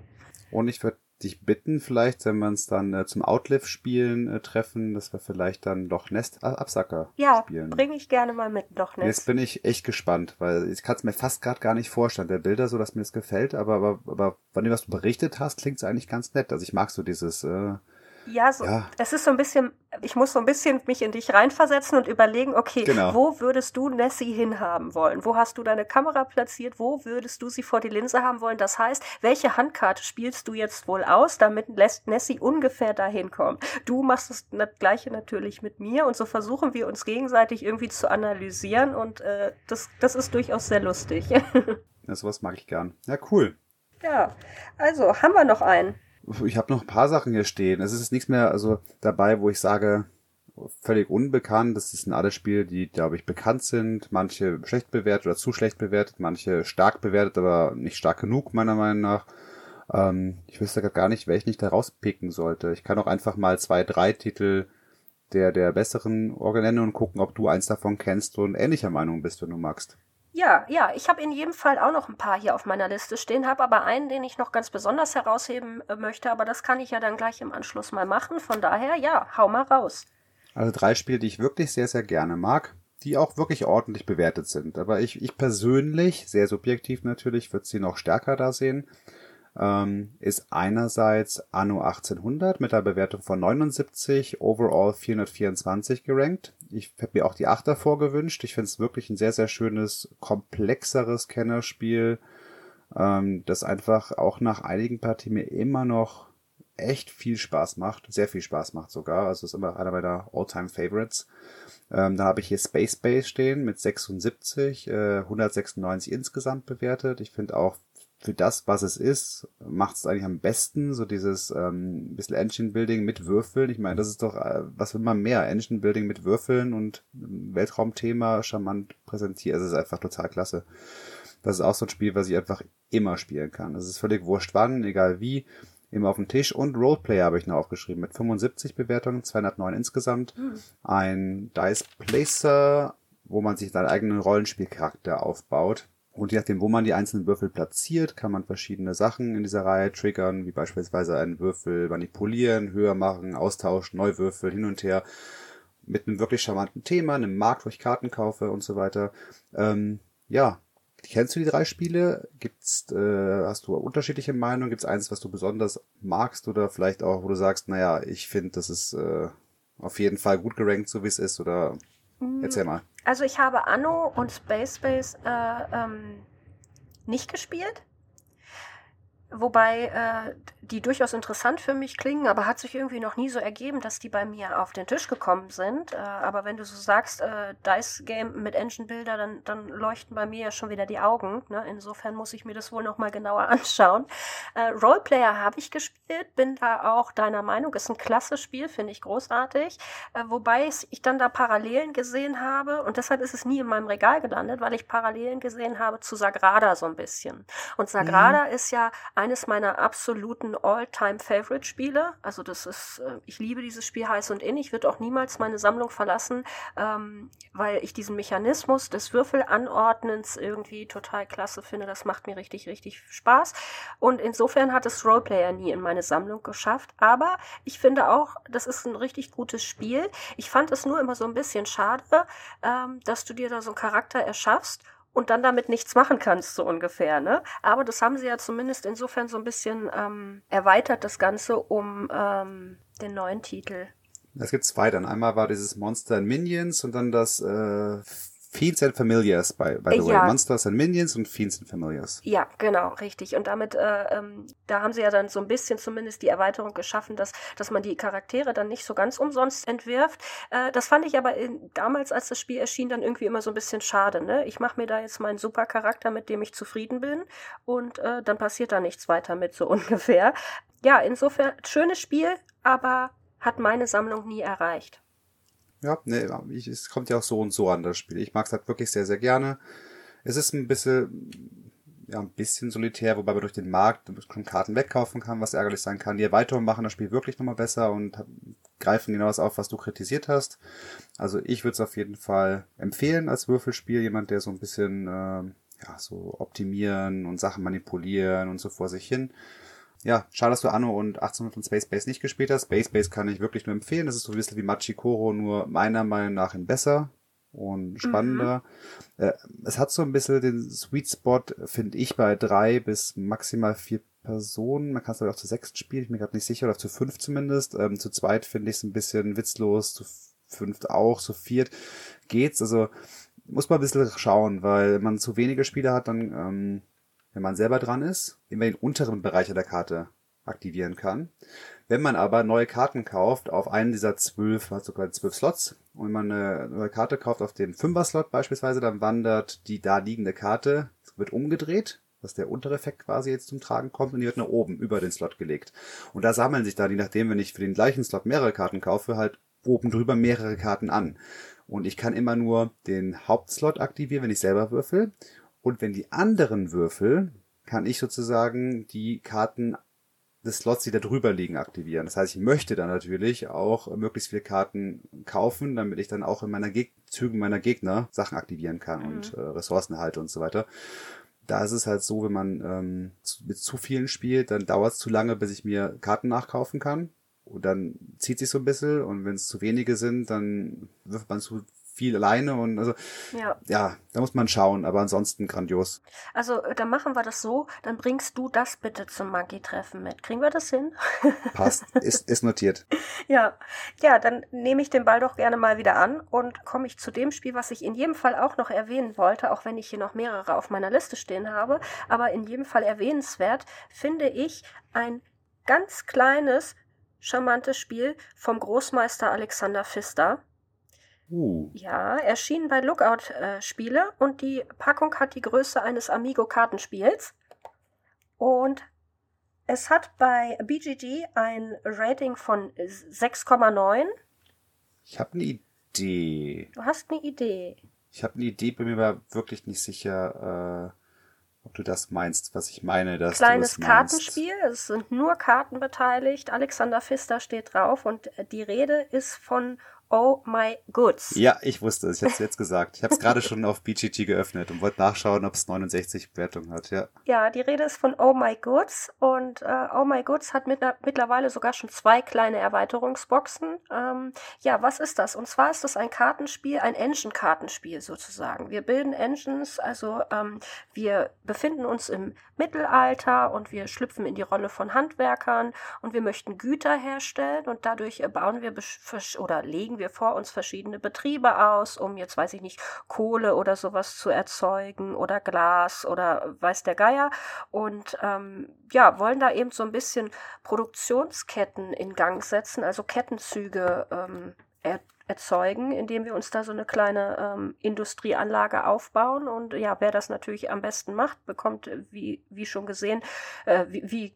Und ich würde dich bitten, vielleicht, wenn wir uns dann äh, zum Outlive-Spielen äh, treffen, dass wir vielleicht dann Loch Nest Absacker ja, spielen. Ja, bringe ich gerne mal mit Loch Nest. Jetzt bin ich echt gespannt, weil ich kann es mir fast gerade gar nicht vorstellen, der Bilder so, dass mir das gefällt, aber, aber, aber wenn du was du berichtet hast, klingt es eigentlich ganz nett. Also ich mag so dieses äh, ja, so, ja. es ist so ein bisschen, ich muss so ein bisschen mich in dich reinversetzen und überlegen, okay, genau. wo würdest du Nessie hinhaben wollen? Wo hast du deine Kamera platziert? Wo würdest du sie vor die Linse haben wollen? Das heißt, welche Handkarte spielst du jetzt wohl aus, damit lässt Nessie ungefähr dahin kommen? Du machst das Gleiche natürlich mit mir und so versuchen wir uns gegenseitig irgendwie zu analysieren und äh, das, das ist durchaus sehr lustig. ja, sowas mag ich gern. Ja, cool. Ja, also haben wir noch einen. Ich habe noch ein paar Sachen hier stehen. Es ist nichts mehr also dabei, wo ich sage, völlig unbekannt. Das sind alle Spiele, die, glaube ich, bekannt sind. Manche schlecht bewertet oder zu schlecht bewertet, manche stark bewertet, aber nicht stark genug, meiner Meinung nach. Ähm, ich wüsste gar nicht, welchen ich da rauspicken sollte. Ich kann auch einfach mal zwei, drei Titel der, der besseren Orgel nennen und gucken, ob du eins davon kennst und ähnlicher Meinung bist, wenn du magst. Ja, ja, ich habe in jedem Fall auch noch ein paar hier auf meiner Liste stehen, habe aber einen, den ich noch ganz besonders herausheben äh, möchte, aber das kann ich ja dann gleich im Anschluss mal machen. Von daher, ja, hau mal raus. Also drei Spiele, die ich wirklich sehr, sehr gerne mag, die auch wirklich ordentlich bewertet sind. Aber ich, ich persönlich, sehr subjektiv natürlich, würde sie noch stärker da sehen ähm, ist einerseits Anno 1800 mit der Bewertung von 79, overall 424 gerankt. Ich hätte mir auch die 8 davor gewünscht. Ich finde es wirklich ein sehr, sehr schönes, komplexeres Kennerspiel, ähm, das einfach auch nach einigen Partien mir immer noch echt viel Spaß macht, sehr viel Spaß macht sogar. Also ist immer einer meiner All-Time Favorites. Ähm, da habe ich hier Space Base stehen mit 76, äh, 196 insgesamt bewertet. Ich finde auch für das, was es ist, macht es eigentlich am besten, so dieses ähm, bisschen Engine-Building mit Würfeln. Ich meine, das ist doch, äh, was will man mehr? Engine-Building mit Würfeln und Weltraumthema charmant präsentiert. Es ist einfach total klasse. Das ist auch so ein Spiel, was ich einfach immer spielen kann. Es ist völlig wurscht wann, egal wie. Immer auf dem Tisch und Roleplayer habe ich noch aufgeschrieben mit 75 Bewertungen, 209 insgesamt. Mhm. Ein Dice Placer, wo man sich seinen eigenen Rollenspielcharakter aufbaut und je nachdem, wo man die einzelnen Würfel platziert, kann man verschiedene Sachen in dieser Reihe triggern, wie beispielsweise einen Würfel manipulieren, höher machen, austauschen, neu würfeln, hin und her. Mit einem wirklich charmanten Thema, einem Markt, wo ich Karten kaufe und so weiter. Ähm, ja, kennst du die drei Spiele? Gibt's, äh, hast du unterschiedliche Meinungen? Gibt's eins, was du besonders magst oder vielleicht auch, wo du sagst, naja, ich finde, das ist äh, auf jeden Fall gut gerankt, so wie es ist, oder. Erzähl mal. Also ich habe Anno und Space Space äh, ähm, nicht gespielt. Wobei äh, die durchaus interessant für mich klingen, aber hat sich irgendwie noch nie so ergeben, dass die bei mir auf den Tisch gekommen sind. Äh, aber wenn du so sagst, äh, Dice Game mit Engine Builder, dann, dann leuchten bei mir ja schon wieder die Augen. Ne? Insofern muss ich mir das wohl noch mal genauer anschauen. Äh, Roleplayer habe ich gespielt, bin da auch deiner Meinung, ist ein klasse Spiel, finde ich großartig. Äh, wobei ich dann da Parallelen gesehen habe und deshalb ist es nie in meinem Regal gelandet, weil ich Parallelen gesehen habe zu Sagrada so ein bisschen. Und Sagrada mhm. ist ja eines meiner absoluten All-Time-Favorite-Spiele. Also das ist, äh, ich liebe dieses Spiel heiß und innig, wird auch niemals meine Sammlung verlassen, ähm, weil ich diesen Mechanismus des Würfelanordnens irgendwie total klasse finde. Das macht mir richtig, richtig Spaß. Und insofern hat es Roleplayer nie in meine Sammlung geschafft. Aber ich finde auch, das ist ein richtig gutes Spiel. Ich fand es nur immer so ein bisschen schade, ähm, dass du dir da so einen Charakter erschaffst und dann damit nichts machen kannst, so ungefähr. Ne? Aber das haben sie ja zumindest insofern so ein bisschen ähm, erweitert, das Ganze um ähm, den neuen Titel. Es gibt zwei dann. Einmal war dieses Monster in Minions und dann das äh, Fiends and Familiars, by, by the ja. way. Monsters and Minions und Fiends and Familiars. Ja, genau, richtig. Und damit, äh, ähm, da haben sie ja dann so ein bisschen zumindest die Erweiterung geschaffen, dass, dass man die Charaktere dann nicht so ganz umsonst entwirft. Äh, das fand ich aber in, damals, als das Spiel erschien, dann irgendwie immer so ein bisschen schade. Ne? Ich mache mir da jetzt meinen super Charakter, mit dem ich zufrieden bin und äh, dann passiert da nichts weiter mit, so ungefähr. Ja, insofern, schönes Spiel, aber hat meine Sammlung nie erreicht. Ja, ne, ich, es kommt ja auch so und so an das Spiel. Ich mag es halt wirklich sehr, sehr gerne. Es ist ein bisschen, ja, ein bisschen solitär, wobei man durch den Markt schon Karten wegkaufen kann, was ärgerlich sein kann. Die Erweiterungen machen das Spiel wirklich nochmal besser und greifen genau das auf, was du kritisiert hast. Also ich würde es auf jeden Fall empfehlen als Würfelspiel. Jemand, der so ein bisschen, äh, ja, so optimieren und Sachen manipulieren und so vor sich hin ja, schade, dass du Anno und 1800 von Space Base nicht gespielt hast. Space Base kann ich wirklich nur empfehlen. Das ist so ein bisschen wie Machikoro, nur meiner Meinung nach in besser und spannender. Mhm. Äh, es hat so ein bisschen den Sweet Spot, finde ich, bei drei bis maximal vier Personen. Man kann es auch zu sechs spielen, ich bin mir gerade nicht sicher, oder zu fünf zumindest. Ähm, zu zweit finde ich es ein bisschen witzlos, zu fünft auch, zu viert geht's. Also muss man ein bisschen schauen, weil man zu wenige Spieler hat, dann ähm, wenn man selber dran ist, immer den unteren Bereich der Karte aktivieren kann. Wenn man aber neue Karten kauft auf einen dieser zwölf, sogar zwölf Slots, und man eine neue Karte kauft auf den Fünfer-Slot beispielsweise, dann wandert die da liegende Karte, wird umgedreht, dass der untere Effekt quasi jetzt zum Tragen kommt und die wird nach oben über den Slot gelegt. Und da sammeln sich dann, je nachdem, wenn ich für den gleichen Slot mehrere Karten kaufe, halt oben drüber mehrere Karten an. Und ich kann immer nur den Hauptslot aktivieren, wenn ich selber würfel. Und wenn die anderen Würfel, kann ich sozusagen die Karten des Slots, die da drüber liegen, aktivieren. Das heißt, ich möchte dann natürlich auch möglichst viele Karten kaufen, damit ich dann auch in meiner Geg Zügen meiner Gegner Sachen aktivieren kann mhm. und äh, Ressourcen halte und so weiter. Da ist es halt so, wenn man ähm, mit zu vielen spielt, dann dauert es zu lange, bis ich mir Karten nachkaufen kann. Und dann zieht sich so ein bisschen und wenn es zu wenige sind, dann wirft man zu viel alleine und also ja. ja, da muss man schauen, aber ansonsten grandios. Also äh, dann machen wir das so, dann bringst du das bitte zum Magie-Treffen mit. Kriegen wir das hin? Passt, ist, ist notiert. ja, ja, dann nehme ich den Ball doch gerne mal wieder an und komme ich zu dem Spiel, was ich in jedem Fall auch noch erwähnen wollte, auch wenn ich hier noch mehrere auf meiner Liste stehen habe, aber in jedem Fall erwähnenswert finde ich ein ganz kleines, charmantes Spiel vom Großmeister Alexander Pfister Uh. Ja, erschienen bei Lookout äh, Spiele und die Packung hat die Größe eines Amigo Kartenspiels. Und es hat bei BGG ein Rating von 6,9. Ich habe eine Idee. Du hast eine Idee. Ich habe eine Idee, bin mir aber wirklich nicht sicher, äh, ob du das meinst, was ich meine. Dass Kleines Kartenspiel, es sind nur Karten beteiligt. Alexander Pfister steht drauf und die Rede ist von Oh my goods. Ja, ich wusste es. Ich habe es jetzt gesagt. Ich habe es gerade schon auf BGG geöffnet und wollte nachschauen, ob es 69 Bewertungen hat. Ja. Ja, die Rede ist von Oh my goods und äh, Oh my goods hat mit, mittlerweile sogar schon zwei kleine Erweiterungsboxen. Ähm, ja, was ist das? Und zwar ist das ein Kartenspiel, ein Engine-Kartenspiel sozusagen. Wir bilden Engines, also ähm, wir befinden uns im Mittelalter und wir schlüpfen in die Rolle von Handwerkern und wir möchten Güter herstellen und dadurch äh, bauen wir oder legen legen wir vor uns verschiedene Betriebe aus, um jetzt weiß ich nicht, Kohle oder sowas zu erzeugen oder Glas oder weiß der Geier. Und ähm, ja, wollen da eben so ein bisschen Produktionsketten in Gang setzen, also Kettenzüge ähm, er erzeugen, indem wir uns da so eine kleine ähm, Industrieanlage aufbauen. Und ja, wer das natürlich am besten macht, bekommt, wie, wie schon gesehen, äh, wie, wie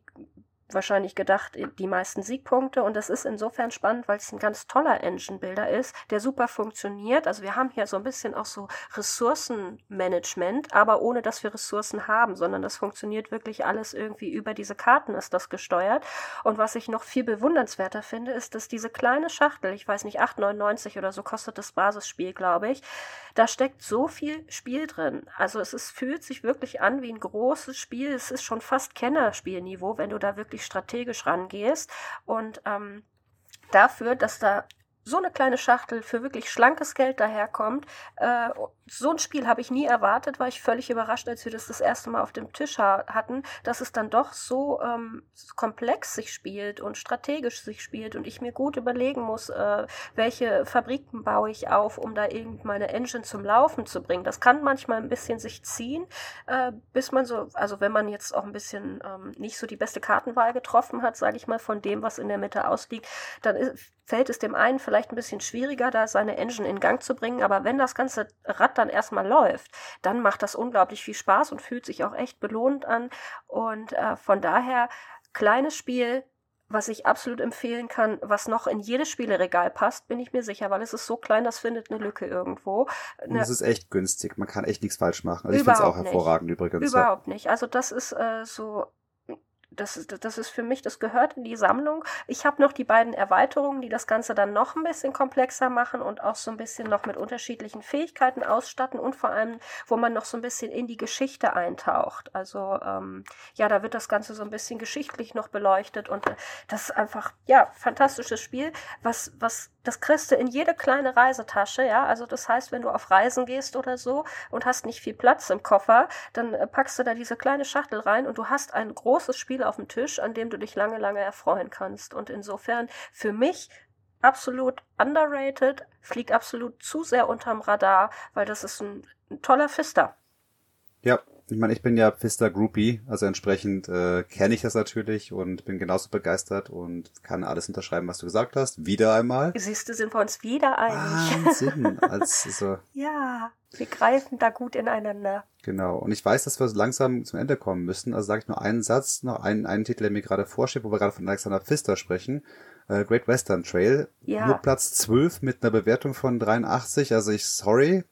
wahrscheinlich gedacht, die meisten Siegpunkte. Und das ist insofern spannend, weil es ein ganz toller Engine-Builder ist, der super funktioniert. Also wir haben hier so ein bisschen auch so Ressourcenmanagement, aber ohne dass wir Ressourcen haben, sondern das funktioniert wirklich alles irgendwie über diese Karten ist das gesteuert. Und was ich noch viel bewundernswerter finde, ist, dass diese kleine Schachtel, ich weiß nicht, 8,99 oder so kostet das Basisspiel, glaube ich, da steckt so viel Spiel drin. Also es ist, fühlt sich wirklich an wie ein großes Spiel. Es ist schon fast Kennerspielniveau, wenn du da wirklich strategisch rangehst. Und ähm, dafür, dass da so eine kleine Schachtel für wirklich schlankes Geld daherkommt. Äh, so ein Spiel habe ich nie erwartet, war ich völlig überrascht, als wir das das erste Mal auf dem Tisch ha hatten, dass es dann doch so ähm, komplex sich spielt und strategisch sich spielt und ich mir gut überlegen muss, äh, welche Fabriken baue ich auf, um da irgend meine Engine zum Laufen zu bringen. Das kann manchmal ein bisschen sich ziehen, äh, bis man so, also wenn man jetzt auch ein bisschen ähm, nicht so die beste Kartenwahl getroffen hat, sage ich mal, von dem, was in der Mitte ausliegt, dann ist, fällt es dem einen vielleicht ein bisschen schwieriger, da seine Engine in Gang zu bringen. Aber wenn das ganze Rad dann erstmal läuft, dann macht das unglaublich viel Spaß und fühlt sich auch echt belohnt an. Und äh, von daher, kleines Spiel, was ich absolut empfehlen kann, was noch in jedes Spieleregal passt, bin ich mir sicher, weil es ist so klein, das findet eine Lücke irgendwo. Und es ist echt günstig, man kann echt nichts falsch machen. Also ich finde es auch hervorragend nicht. übrigens. Überhaupt ja. nicht. Also das ist äh, so das ist, das ist für mich, das gehört in die Sammlung. Ich habe noch die beiden Erweiterungen, die das Ganze dann noch ein bisschen komplexer machen und auch so ein bisschen noch mit unterschiedlichen Fähigkeiten ausstatten und vor allem, wo man noch so ein bisschen in die Geschichte eintaucht. Also ähm, ja, da wird das Ganze so ein bisschen geschichtlich noch beleuchtet und äh, das ist einfach, ja, fantastisches Spiel, was, was das kriegst du in jede kleine Reisetasche, ja. Also das heißt, wenn du auf Reisen gehst oder so und hast nicht viel Platz im Koffer, dann äh, packst du da diese kleine Schachtel rein und du hast ein großes Spiel auf dem Tisch, an dem du dich lange, lange erfreuen kannst. Und insofern für mich absolut underrated, fliegt absolut zu sehr unterm Radar, weil das ist ein, ein toller Fister. Ja, ich meine, ich bin ja Pfister Groupie, also entsprechend äh, kenne ich das natürlich und bin genauso begeistert und kann alles unterschreiben, was du gesagt hast. Wieder einmal. Siehst du, sind wir uns wieder einig. Wahnsinn. Als, so. ja, wir greifen da gut ineinander. Genau. Und ich weiß, dass wir langsam zum Ende kommen müssen. Also sage ich nur einen Satz, noch einen, einen Titel, der mir gerade vorsteht, wo wir gerade von Alexander Pfister sprechen. Äh, Great Western Trail. Ja. Nur Platz 12 mit einer Bewertung von 83. Also ich, sorry,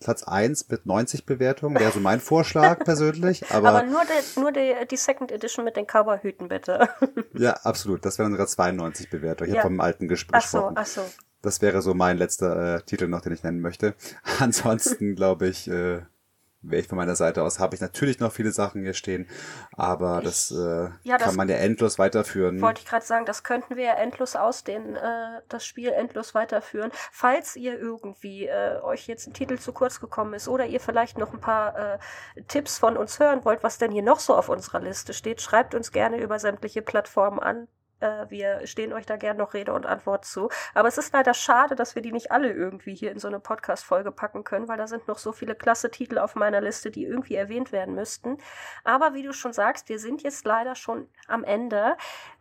Platz 1 mit 90 Bewertungen wäre so mein Vorschlag persönlich. Aber, aber nur, die, nur die, die Second Edition mit den Cowboy-Hüten, bitte. ja, absolut. Das wären sogar 92 Bewertungen. Ich ja. habe vom alten Gespräch gesprochen. Ach so, ach so. Das wäre so mein letzter äh, Titel noch, den ich nennen möchte. Ansonsten glaube ich, äh, wäre ich von meiner Seite aus, habe ich natürlich noch viele Sachen hier stehen, aber ich, das, äh, ja, das kann man ja endlos weiterführen. Wollte ich gerade sagen, das könnten wir ja endlos ausdehnen, äh, das Spiel endlos weiterführen. Falls ihr irgendwie äh, euch jetzt ein Titel zu kurz gekommen ist oder ihr vielleicht noch ein paar äh, Tipps von uns hören wollt, was denn hier noch so auf unserer Liste steht, schreibt uns gerne über sämtliche Plattformen an. Äh, wir stehen euch da gern noch Rede und Antwort zu. Aber es ist leider schade, dass wir die nicht alle irgendwie hier in so eine Podcast-Folge packen können, weil da sind noch so viele klasse Titel auf meiner Liste, die irgendwie erwähnt werden müssten. Aber wie du schon sagst, wir sind jetzt leider schon am Ende.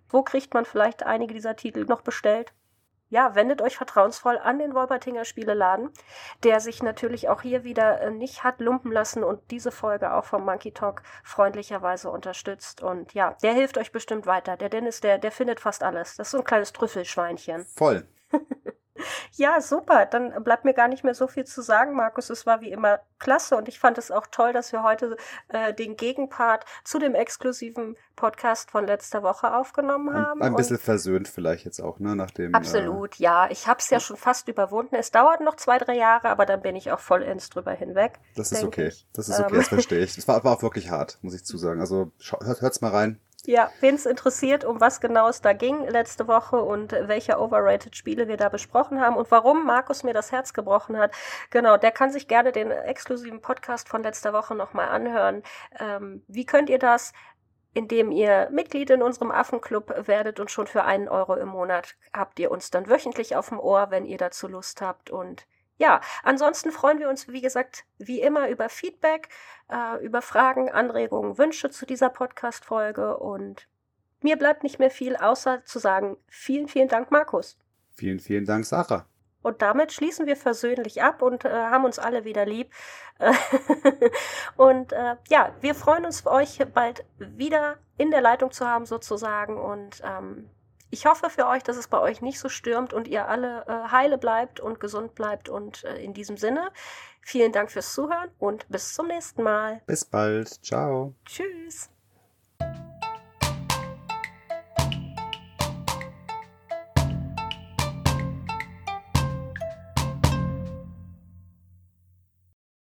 Wo kriegt man vielleicht einige dieser Titel noch bestellt? Ja, wendet euch vertrauensvoll an den Wolpertinger Spieleladen, der sich natürlich auch hier wieder äh, nicht hat lumpen lassen und diese Folge auch vom Monkey Talk freundlicherweise unterstützt. Und ja, der hilft euch bestimmt weiter. Der Dennis, der, der findet fast alles. Das ist so ein kleines Trüffelschweinchen. Voll. Ja, super. Dann bleibt mir gar nicht mehr so viel zu sagen, Markus. Es war wie immer klasse und ich fand es auch toll, dass wir heute äh, den Gegenpart zu dem exklusiven Podcast von letzter Woche aufgenommen haben. Ein, ein bisschen versöhnt vielleicht jetzt auch, ne? Nach dem, absolut, äh, ja. Ich habe es ja schon fast überwunden. Es dauert noch zwei, drei Jahre, aber dann bin ich auch vollends drüber hinweg. Das ist okay. Ich. Das ist okay, ähm. das verstehe ich. Das war, war auch wirklich hart, muss ich zusagen. Also hört, hört's mal rein. Ja, wen es interessiert, um was genau es da ging letzte Woche und welche overrated Spiele wir da besprochen haben und warum Markus mir das Herz gebrochen hat, genau, der kann sich gerne den exklusiven Podcast von letzter Woche nochmal anhören. Ähm, wie könnt ihr das? indem ihr Mitglied in unserem Affenclub werdet und schon für einen Euro im Monat habt ihr uns dann wöchentlich auf dem Ohr, wenn ihr dazu Lust habt und ja, ansonsten freuen wir uns, wie gesagt, wie immer über Feedback, äh, über Fragen, Anregungen, Wünsche zu dieser Podcast-Folge und mir bleibt nicht mehr viel, außer zu sagen, vielen, vielen Dank, Markus. Vielen, vielen Dank, Sarah. Und damit schließen wir versöhnlich ab und äh, haben uns alle wieder lieb. und äh, ja, wir freuen uns, euch bald wieder in der Leitung zu haben, sozusagen. Und ähm, ich hoffe für euch, dass es bei euch nicht so stürmt und ihr alle äh, heile bleibt und gesund bleibt. Und äh, in diesem Sinne, vielen Dank fürs Zuhören und bis zum nächsten Mal. Bis bald. Ciao. Tschüss.